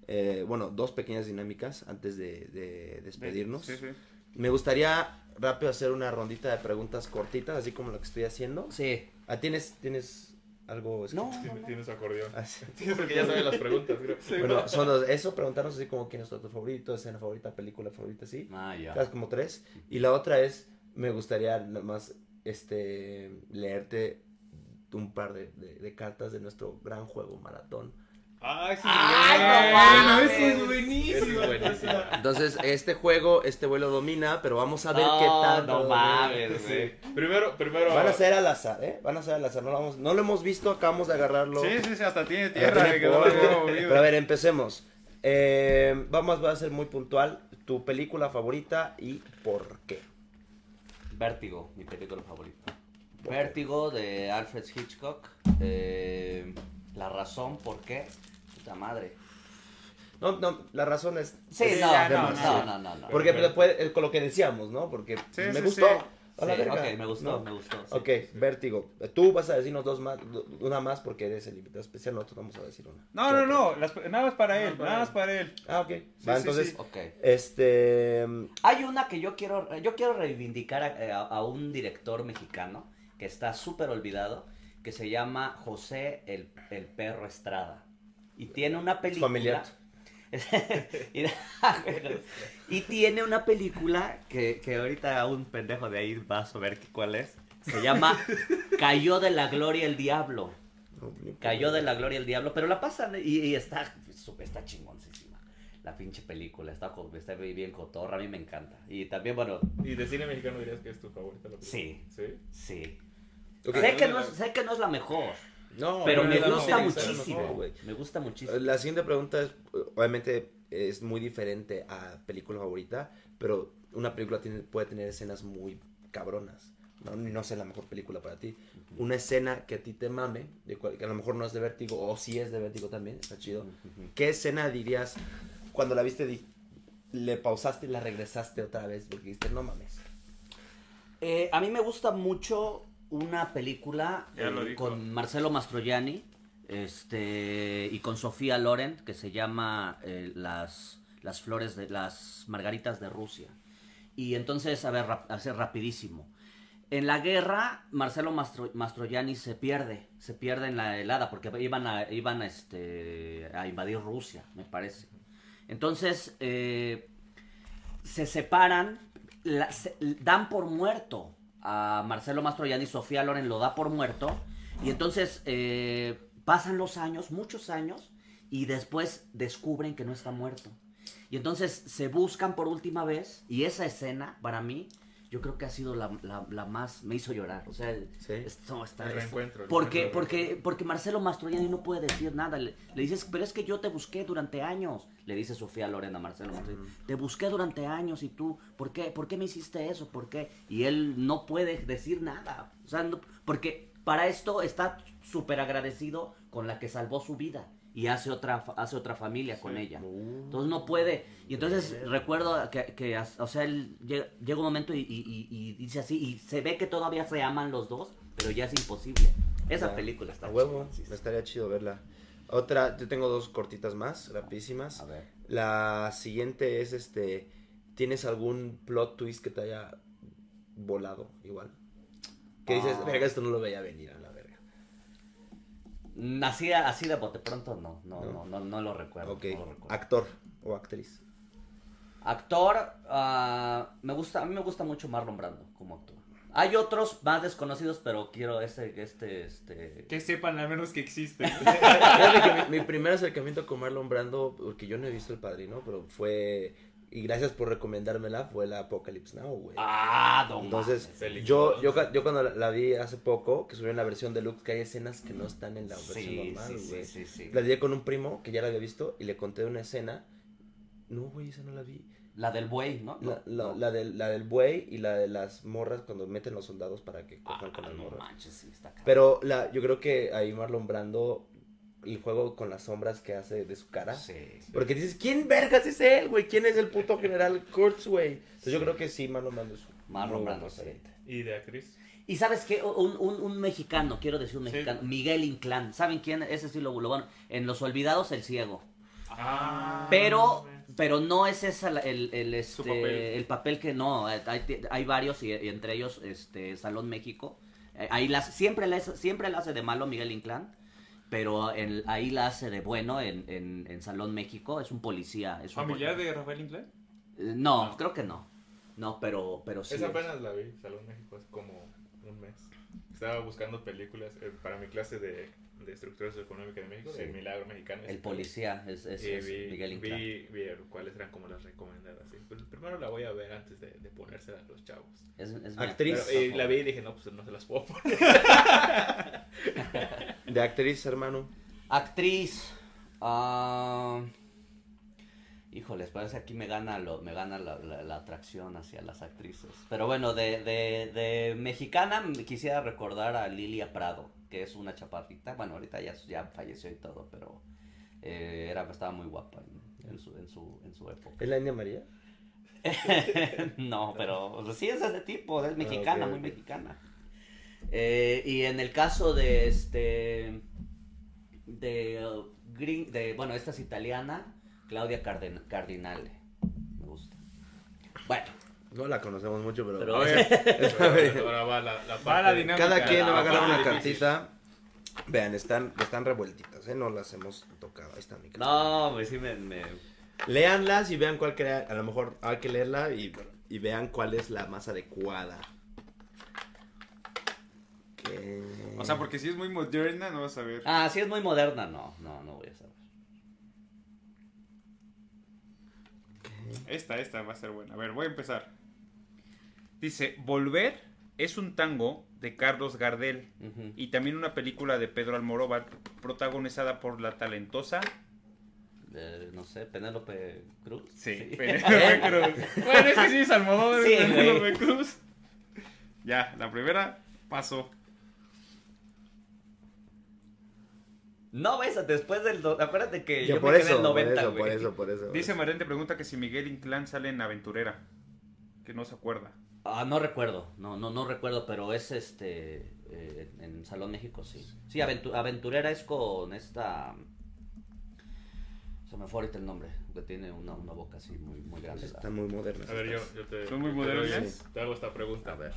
Eh, bueno, dos pequeñas dinámicas antes de, de despedirnos. Sí, sí. Me gustaría rápido hacer una rondita de preguntas cortitas, así como lo que estoy haciendo. Sí. Ah, ¿tienes, ¿Tienes algo escrito? No, tiene su acordeón. Ah, sí. Sí, porque ya sabe las preguntas, creo. Bueno, son. Eso, preguntarnos así como quién es tu actor favorito, escena favorita, película favorita, sí. Ah, ya. Sabes, como tres. Y la otra es, me gustaría nada más este, leerte un par de, de- de cartas de nuestro gran juego maratón. Ay, sí, Ay, güey. no mames. Eso es buenísimo. es buenísimo. Entonces, este juego, este vuelo domina, pero vamos a ver No, qué tal. no mames, güey. Primero, primero. Van a ser al azar, ¿eh? Van a ser al azar. No lo, vamos- no lo hemos visto, acabamos de agarrarlo. Sí, sí, sí, hasta tiene tierra, tiene que no lo. Pero a ver, empecemos. Eh, vamos, va a ser muy puntual. Tu película favorita y por qué. Vértigo, mi película favorita. Vértigo de Alfred Hitchcock. Eh, la razón por qué. Puta madre. No, no, la razón es. Sí, es no, no, no, no, no, no, no. Porque después, eh, con lo que decíamos, ¿no? Porque Sí, me sí, gustó. sí. Verga. ok, me gustó, ¿no? me gustó. sí. Ok, vértigo. Tú vas a decirnos dos más, una más porque eres el invitado especial. Nosotros vamos a decir una. No, no, no, las- nada más para él, para nada más para él. Ah, ok. Sí, Va, sí, entonces, sí. Ok. este. Hay una que yo quiero, yo quiero reivindicar a, a- a un director mexicano que está súper olvidado, que se llama José el, el Perro Estrada. Y tiene una película... Familiar. (laughs) y, tiene una película que, que ahorita un pendejo de ahí va a saber cuál es. Se llama Cayó de la Gloria el Diablo. Cayó de la Gloria el Diablo, pero la pasan y, y está, está chingoncísima. La pinche película, está, está bien cotorra, a mí me encanta. Y también, bueno, ¿Y de cine mexicano dirías que es tu favorita? la película? Sí. ¿Sí? Sé, que no es, sé que no es la mejor, No, pero no, me gusta muchísimo. güey. me gusta muchísimo. La siguiente pregunta es, obviamente, es muy diferente a película favorita, pero una película tiene, puede tener escenas muy cabronas. No, no sé la mejor película para ti. Una escena que a ti te mame, de cual- que a lo mejor no es de vértigo, o sí es de vértigo también, está chido. ¿Qué escena dirías cuando la viste, di- le pausaste y la regresaste otra vez? Porque dijiste, no mames. Eh, a mí me gusta mucho una película eh, con Marcelo Mastroianni este, y con Sofía Loren que se llama eh, las, las flores de las margaritas de Rusia. Y entonces, a ver, rap- hacer rapidísimo. En la guerra, Marcelo Mastro- Mastroianni se pierde, se pierde en la helada porque iban a, iban a, este, a invadir Rusia, me parece. Entonces, eh, se separan, la- se- dan por muerto a Marcelo Mastroianni, y Sofía Loren lo da por muerto, y entonces eh, pasan los años, muchos años, y después descubren que no está muerto. Y entonces se buscan por última vez, y esa escena, para mí, yo creo que ha sido la, la- la más, me hizo llorar, o sea, el- Sí. esto está- El reencuentro, el porque, reencuentro. porque, porque Marcelo Mastroianni no puede decir nada. Le, le dices, pero es que yo te busqué durante años. Le dice Sofía Loren a Marcelo. Te busqué durante años y tú, ¿por qué? ¿Por qué me hiciste eso? ¿Por qué? Y él no puede decir nada. O sea, no- porque para esto está súper agradecido con la que salvó su vida. Y hace otra, hace otra familia con ella. Entonces no puede. Y entonces recuerdo que, que, o sea, él llega, llega un momento y, y- y- y dice así, y se ve que todavía se aman los dos, pero ya es imposible. Esa Ya. película está A huevo, sí, estaría chido verla. Otra, yo tengo dos cortitas más, rapidísimas. A ver. La siguiente es este. ¿Tienes algún plot twist que te haya volado igual? Que dices, Ah. verga, esto no lo veía venir a la verga. Así, así de bote pronto no, no, ¿No? no, no, no lo recuerdo. Ok, no lo recuerdo. actor o actriz. Actor, ah, me gusta, a mí me gusta mucho Marlon Brando como actor. Hay otros más desconocidos, pero quiero este, este, este... Que sepan al menos que existe. (laughs) Fíjate que mi, mi primer acercamiento con Marlon Brando, porque yo no he visto El Padrino, pero fue, y gracias por recomendármela, fue la Apocalypse Now, güey. Ah, no Entonces, yo, yo, yo cuando la, la vi hace poco, que subieron la versión deluxe, que hay escenas que no están en la versión Sí, normal, sí, güey. sí, sí, sí. La vi con un primo que ya la había visto y le conté una escena. No, güey, esa no la vi. La del buey, ¿no? La, la, No. la del, la del buey y la de las morras cuando meten los soldados para que Ah, cojan con las no morras. manches, sí, está. Pero la, yo creo que ahí Marlon Brando el juego con las sombras que hace de su cara. Sí. Porque dices, ¿quién vergas es él, güey? ¿Quién es el puto (laughs) general Kurtz, güey? Entonces yo creo que sí, Marlon Brando es un Marlon Brando, sí. ¿Y de actriz? Y sabes qué, un, un, un mexicano, quiero decir un Sí. mexicano, Miguel Inclán. ¿Saben quién? Ese sí lo, lo bueno. En Los Olvidados, el ciego. Ah, Pero, pero no es esa la- el, el, este, papel. el papel que no. Hay, hay varios y, y entre ellos este Salón México. Eh, Ahí las, siempre, la, siempre la hace de malo Miguel Inclán. Pero en- ahí la hace de bueno en, en, en Salón México. Es un policía. Es un ¿Familiar de Rafael Inclán? Eh, No, creo que no. No, pero, pero sí. Esa es. apenas la vi, Salón México, hace como un mes. Estaba buscando películas eh, para mi clase de, de estructura socioeconómica de México, Sí. El Milagro Mexicano. El policía es, es- Y es vi, Miguel Inclán. vi, vi cuáles eran como las recomendadas. ¿sí? Pues primero la voy a ver antes de, de ponérsela a los chavos. Es- es Actriz. Pero, y la vi y dije, no, pues no se las puedo poner. (laughs) De actriz, hermano. Actriz. ah, híjoles, parece que aquí me gana lo, me gana la, la- la atracción hacia las actrices. Pero bueno, de, de, de mexicana me quisiera recordar a Lilia Prado, que es una chaparrita. Bueno, ahorita ya, ya falleció y todo, pero eh, era, estaba muy guapa en, en su, en, su, en su época. ¿Es la India María? (laughs) no, pero o sea, sí es ese tipo, es mexicana, ok, muy mexicana. Eh, y en el caso de este de, uh, gring- de bueno, esta es italiana, Claudia Cardinale. Me gusta. Bueno, No la conocemos mucho, pero... Pero- A ver, (laughs) (laughs) Ahora va la, la Va parte la de- dinámica. Cada quien le va a agarrar Ah, una difícil. cartita. Vean, están, están revueltitas, ¿eh? No las hemos tocado. Ahí está mi no, pues sí me, me- Léanlas y vean cuál crea. A lo mejor hay que leerla y, y vean cuál es la más adecuada. Que- O sea, porque si es muy moderna, no vas a ver. Ah, sí es muy moderna, no, no, no voy a saber. Esta, esta va a ser buena. A ver, voy a empezar. Dice, Volver es un tango de Carlos Gardel y también una película de Pedro Almodóvar protagonizada por la talentosa... Eh, no sé, Penélope Cruz. Sí, Penélope (laughs) Cruz. Bueno, es que sí es Almodóvar, Sí. Penélope Cruz. Ya, la primera pasó. No, esa, después del... do- Acuérdate que Yo yo, por me quedé eso, en 90, por eso, güey. por eso, por eso. Dice Marian, te pregunta que si Miguel Inclán sale en Aventurera. Que no se acuerda. Ah, no recuerdo, no, no, no recuerdo, pero es este, eh, en Salón México, sí. Sí, Aventu- Aventurera es con esta, se me fue ahorita el nombre, que tiene una, una boca así muy, muy grande. Están muy modernas. A ver, yo, yo te, ¿Son muy modernas? Te hago esta pregunta. A ver.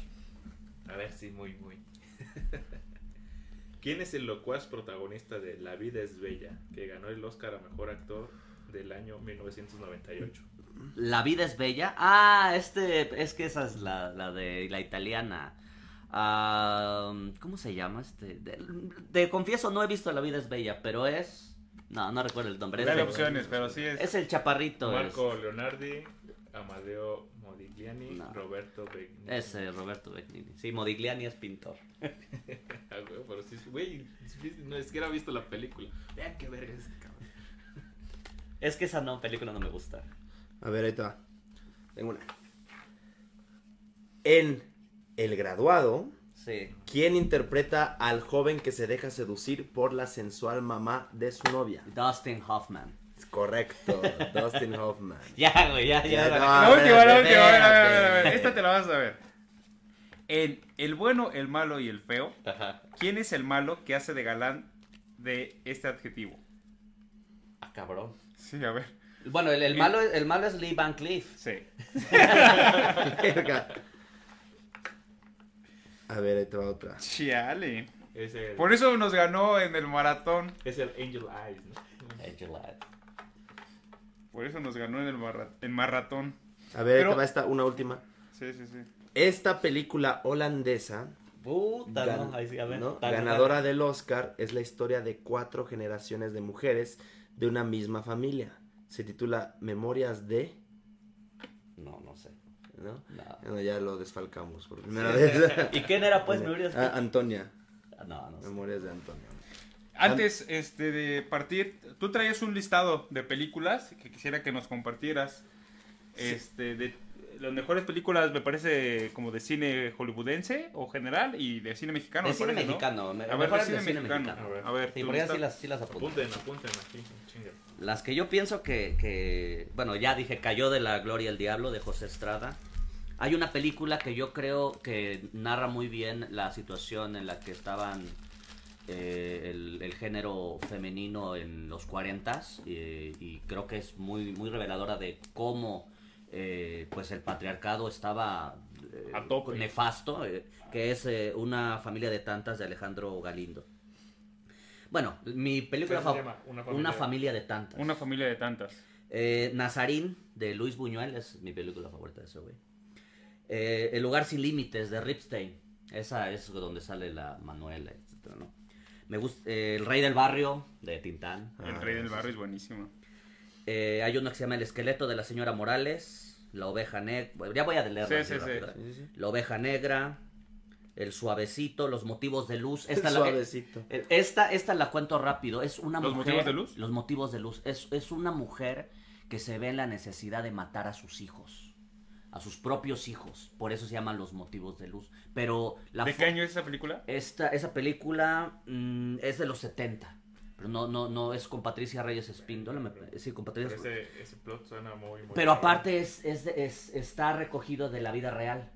A ver, sí, muy, muy. (laughs) ¿Quién es el locuaz protagonista de La vida es bella, que ganó el Oscar a Mejor Actor del año 1998? La vida es bella. Ah, este, es que esa es la, la de la italiana. Ah, ¿Cómo se llama este? Te confieso, no he visto La vida es bella, pero es, no, no recuerdo el nombre. Es, el- opciones, pero sí es... es el chaparrito. Marco Leonardi, Amadeo Modigliani, No. Roberto Benigni. Es ese, Roberto Benigni. Sí, Modigliani es pintor. (laughs) Ah, pero sí, güey, sí, no es que era visto la película. Vean qué verga es este cabrón. Es que esa no, película no me gusta. A ver, ahí te va. Tengo una. En El Graduado, Sí. ¿quién interpreta al joven que se deja seducir por la sensual mamá de su novia? Dustin Hoffman. Es correcto, (laughs) Dustin Hoffman. Ya, güey, ya, ya. Ya, la- no. La última, la última, a ver, a ver, a ver. Esta te la vas a ver. En El bueno, el malo y el feo, Ajá. ¿quién es el malo que hace de galán de este adjetivo? Ah, cabrón. Sí, a ver. Bueno, el, el Eh. malo, el malo es Lee Van Cleef. Sí. (laughs) A ver, ahí te va otra. Chiale. Es el, Por eso nos ganó en el maratón. es el Angel Eyes, ¿no? Angelad. Por eso nos ganó en el marra- en maratón. A ver, ahí Pero- te va esta, una última. Sí, sí, sí. Esta película holandesa, Puta, gan- no, ahí sí, a ver. ¿no? dale, ganadora del Oscar, es la historia de cuatro generaciones de mujeres de una misma familia. Se titula Memorias de... No, no sé. ¿no? No. Bueno, ya lo desfalcamos por primera vez. (laughs) ¿Y quién era, pues, Memorias? Ah, Antonia. No, no sé. Memorias de Antonia. Antes este, de partir, tú traías un listado de películas que quisiera que nos compartieras. Este, de, las mejores películas, me parece, como de cine hollywoodense o general y de cine mexicano. De me cine parece, ¿no? mexicano. me- A ver, de cine cine mexicano. mexicano. A ver. A ver, Sí, porque sí las, sí las apunto. Apunten, apunten aquí, chinga. Las que yo pienso que, que, bueno, ya dije, cayó de la gloria el diablo de José Estrada. Hay una película que yo creo que narra muy bien la situación en la que estaban eh, el, el género femenino en los 40 y creo que es muy, muy reveladora de cómo eh, pues el patriarcado estaba eh, A tope. nefasto, eh, que es eh, una familia de tantas de Alejandro Galindo. Bueno, mi película ¿Cómo se fa- llama? Una una familia de- tantas. Una familia de tantas. Eh, Nazarín, de Luis Buñuel, es mi película favorita de ese güey. Eh, El lugar sin límites, de Ripstein. Esa es donde sale la Manuela. Me gusta eh, El rey del barrio, de Tintán. El rey del barrio es buenísimo. Eh, hay uno que se llama El esqueleto de la señora Morales. La oveja negra. ya voy a leerla Sí, sí, sí. La oveja negra. El suavecito, los motivos de luz. Esta, El la- suavecito. eh, Esta, esta la cuento rápido. Es una ¿Los mujer. motivos de luz? Los motivos de luz. Es, es una mujer que se ve en la necesidad de matar a sus hijos. A sus propios hijos. Por eso se llaman los motivos de luz. Pero la ¿De qué año es esa película? esta, esa película mm, es de los 70. Pero no, no, no es con Patricia Reyes Espíndola. me- sí, con Pero Patricia. ese, ese plot suena muy, muy Pero aparte es, es, es- está recogido de la vida real.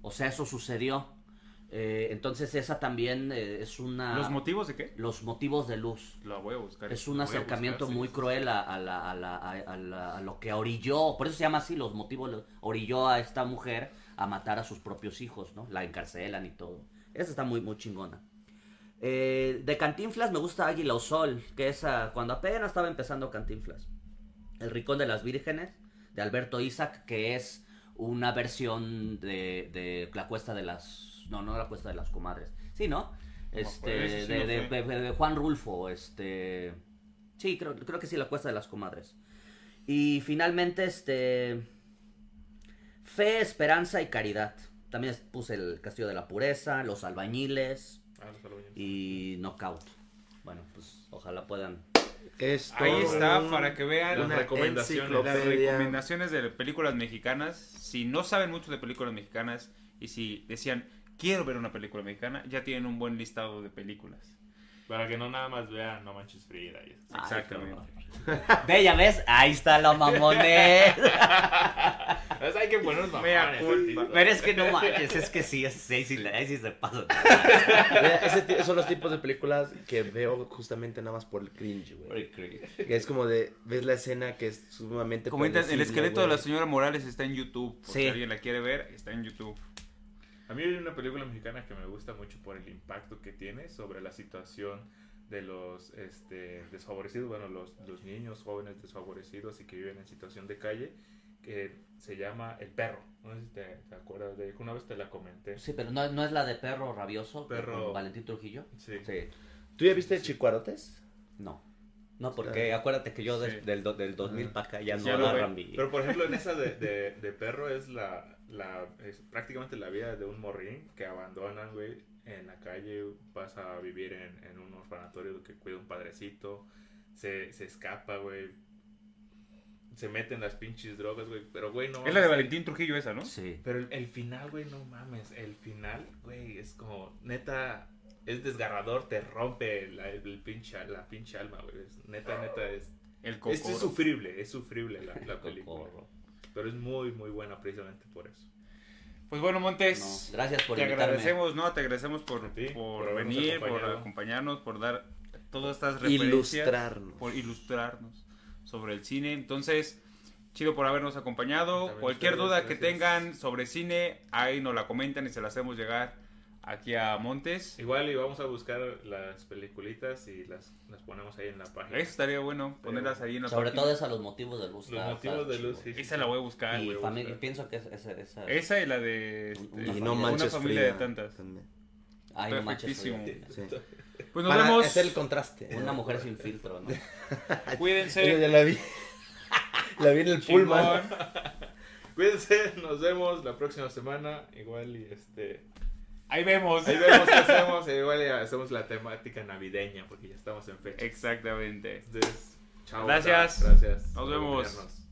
O sea, eso sucedió. Eh, entonces esa también eh, es una... ¿Los motivos de qué? los motivos de luz. La voy a buscar. Es un acercamiento buscar, muy sí, cruel a, a la- a la- a- a la- a lo que orilló, por eso se llama así, los motivos, orilló a esta mujer a matar a sus propios hijos, ¿no? La encarcelan y todo. Esa está muy, muy chingona. Eh, de Cantinflas me gusta Águila o Sol, que es cuando apenas estaba empezando Cantinflas. El Ricón de las Vírgenes, de Alberto Isaac, que es una versión de, de La Cuesta de las... No, no La Cuesta de las Comadres. Sí, ¿no? Este, pues, sí de, sé. de- de Juan Rulfo, este... Sí, creo, creo que sí, La Cuesta de las Comadres. Y finalmente, este... Fe, Esperanza y Caridad. También puse el Castillo de la Pureza, Los Albañiles Ah, los y Knockout. Bueno, pues ojalá puedan. Es Ahí está, un- para que vean Las recomendaciones. las recomendaciones de películas mexicanas. Si no saben mucho de películas mexicanas y si decían, quiero ver una película mexicana, ya tienen un buen listado de películas. Para que no nada más vean No Manches Frida. y eso. Ay, Exactamente. Ve, ya ves, ahí está la mamones. ¿Sabes? (laughs) Hay que ponernos mamones. Pero es que no manches, es que sí, es- ahí sí, ahí sí se pasa. Ti- son los tipos de películas que veo justamente nada más por el cringe, güey. Que es como de, ves la escena que es sumamente Comentan, el esqueleto de güey. la señora Morales está en YouTube. Por Sí. si alguien la quiere ver, está en YouTube. A mí hay una película mexicana que me gusta mucho por el impacto que tiene sobre la situación de los este, desfavorecidos, bueno, los, los niños jóvenes desfavorecidos y que viven en situación de calle, que se llama El Perro. No sé si te, te acuerdas de. Una vez te la comenté. Sí, pero no, no es la de perro rabioso, Perro. con Valentín Trujillo. Sí. Sí. ¿Tú ya viste Chicuarotes? No. No, porque acuérdate que yo de- Sí. del, do- del 2000 para acá ya no Ya lo agarran Pero por ejemplo, en esa de, de, de perro es la, la es prácticamente la vida de un morrín que abandonan, güey, en la calle, pasa a vivir en, en un orfanatorio que cuida un padrecito, se, se escapa, güey, se meten las pinches drogas, güey, pero güey, no Es la de Valentín Trujillo esa, ¿no? Sí. Pero el, el final, güey, no mames, el final, güey, es como, neta, es desgarrador, te rompe la, el pinche, la pinche alma, güey, neta, neta, es... El Es, es sufrible, es sufrible la, la película. Pero es muy, muy buena precisamente por eso. Pues bueno, Montes. No, gracias por te invitarme. agradecemos, ¿no? Te agradecemos por, ti, por, venir, por acompañarnos, por dar todas estas referencias. Ilustrarnos. Por ilustrarnos sobre el cine. Entonces, chido por habernos acompañado. También Cualquier ustedes, duda que tengan sobre cine, ahí nos la comentan y se la hacemos llegar aquí a Montes. Igual y vamos a buscar las peliculitas y las, las ponemos ahí en la página. Eso estaría bueno, ponerlas ahí en la Sobre página. todo es a los motivos de luz. Los está- motivos está de luz, sí, sí, Esa sí. la voy a buscar. Y voy a familia, buscar. pienso que es- esa, esa, Esa y la de... este, Una Y familia- no manches Una familia de tantas. también. Ay, no manches, perfectísimo. oye. Sí. Pues nos Para vemos. hacer el contraste. Una mujer sin filtro, ¿no? Yo (laughs) Cuídense. ya la vi. (laughs) la vi en el pullman. Chingón. Cuídense, nos vemos la próxima semana. Igual y este. Ahí vemos. Ahí vemos qué hacemos. Igual y hacemos la temática navideña porque ya estamos en fecha. Exactamente. Entonces, chao. Gracias. Gracias. Nos vemos.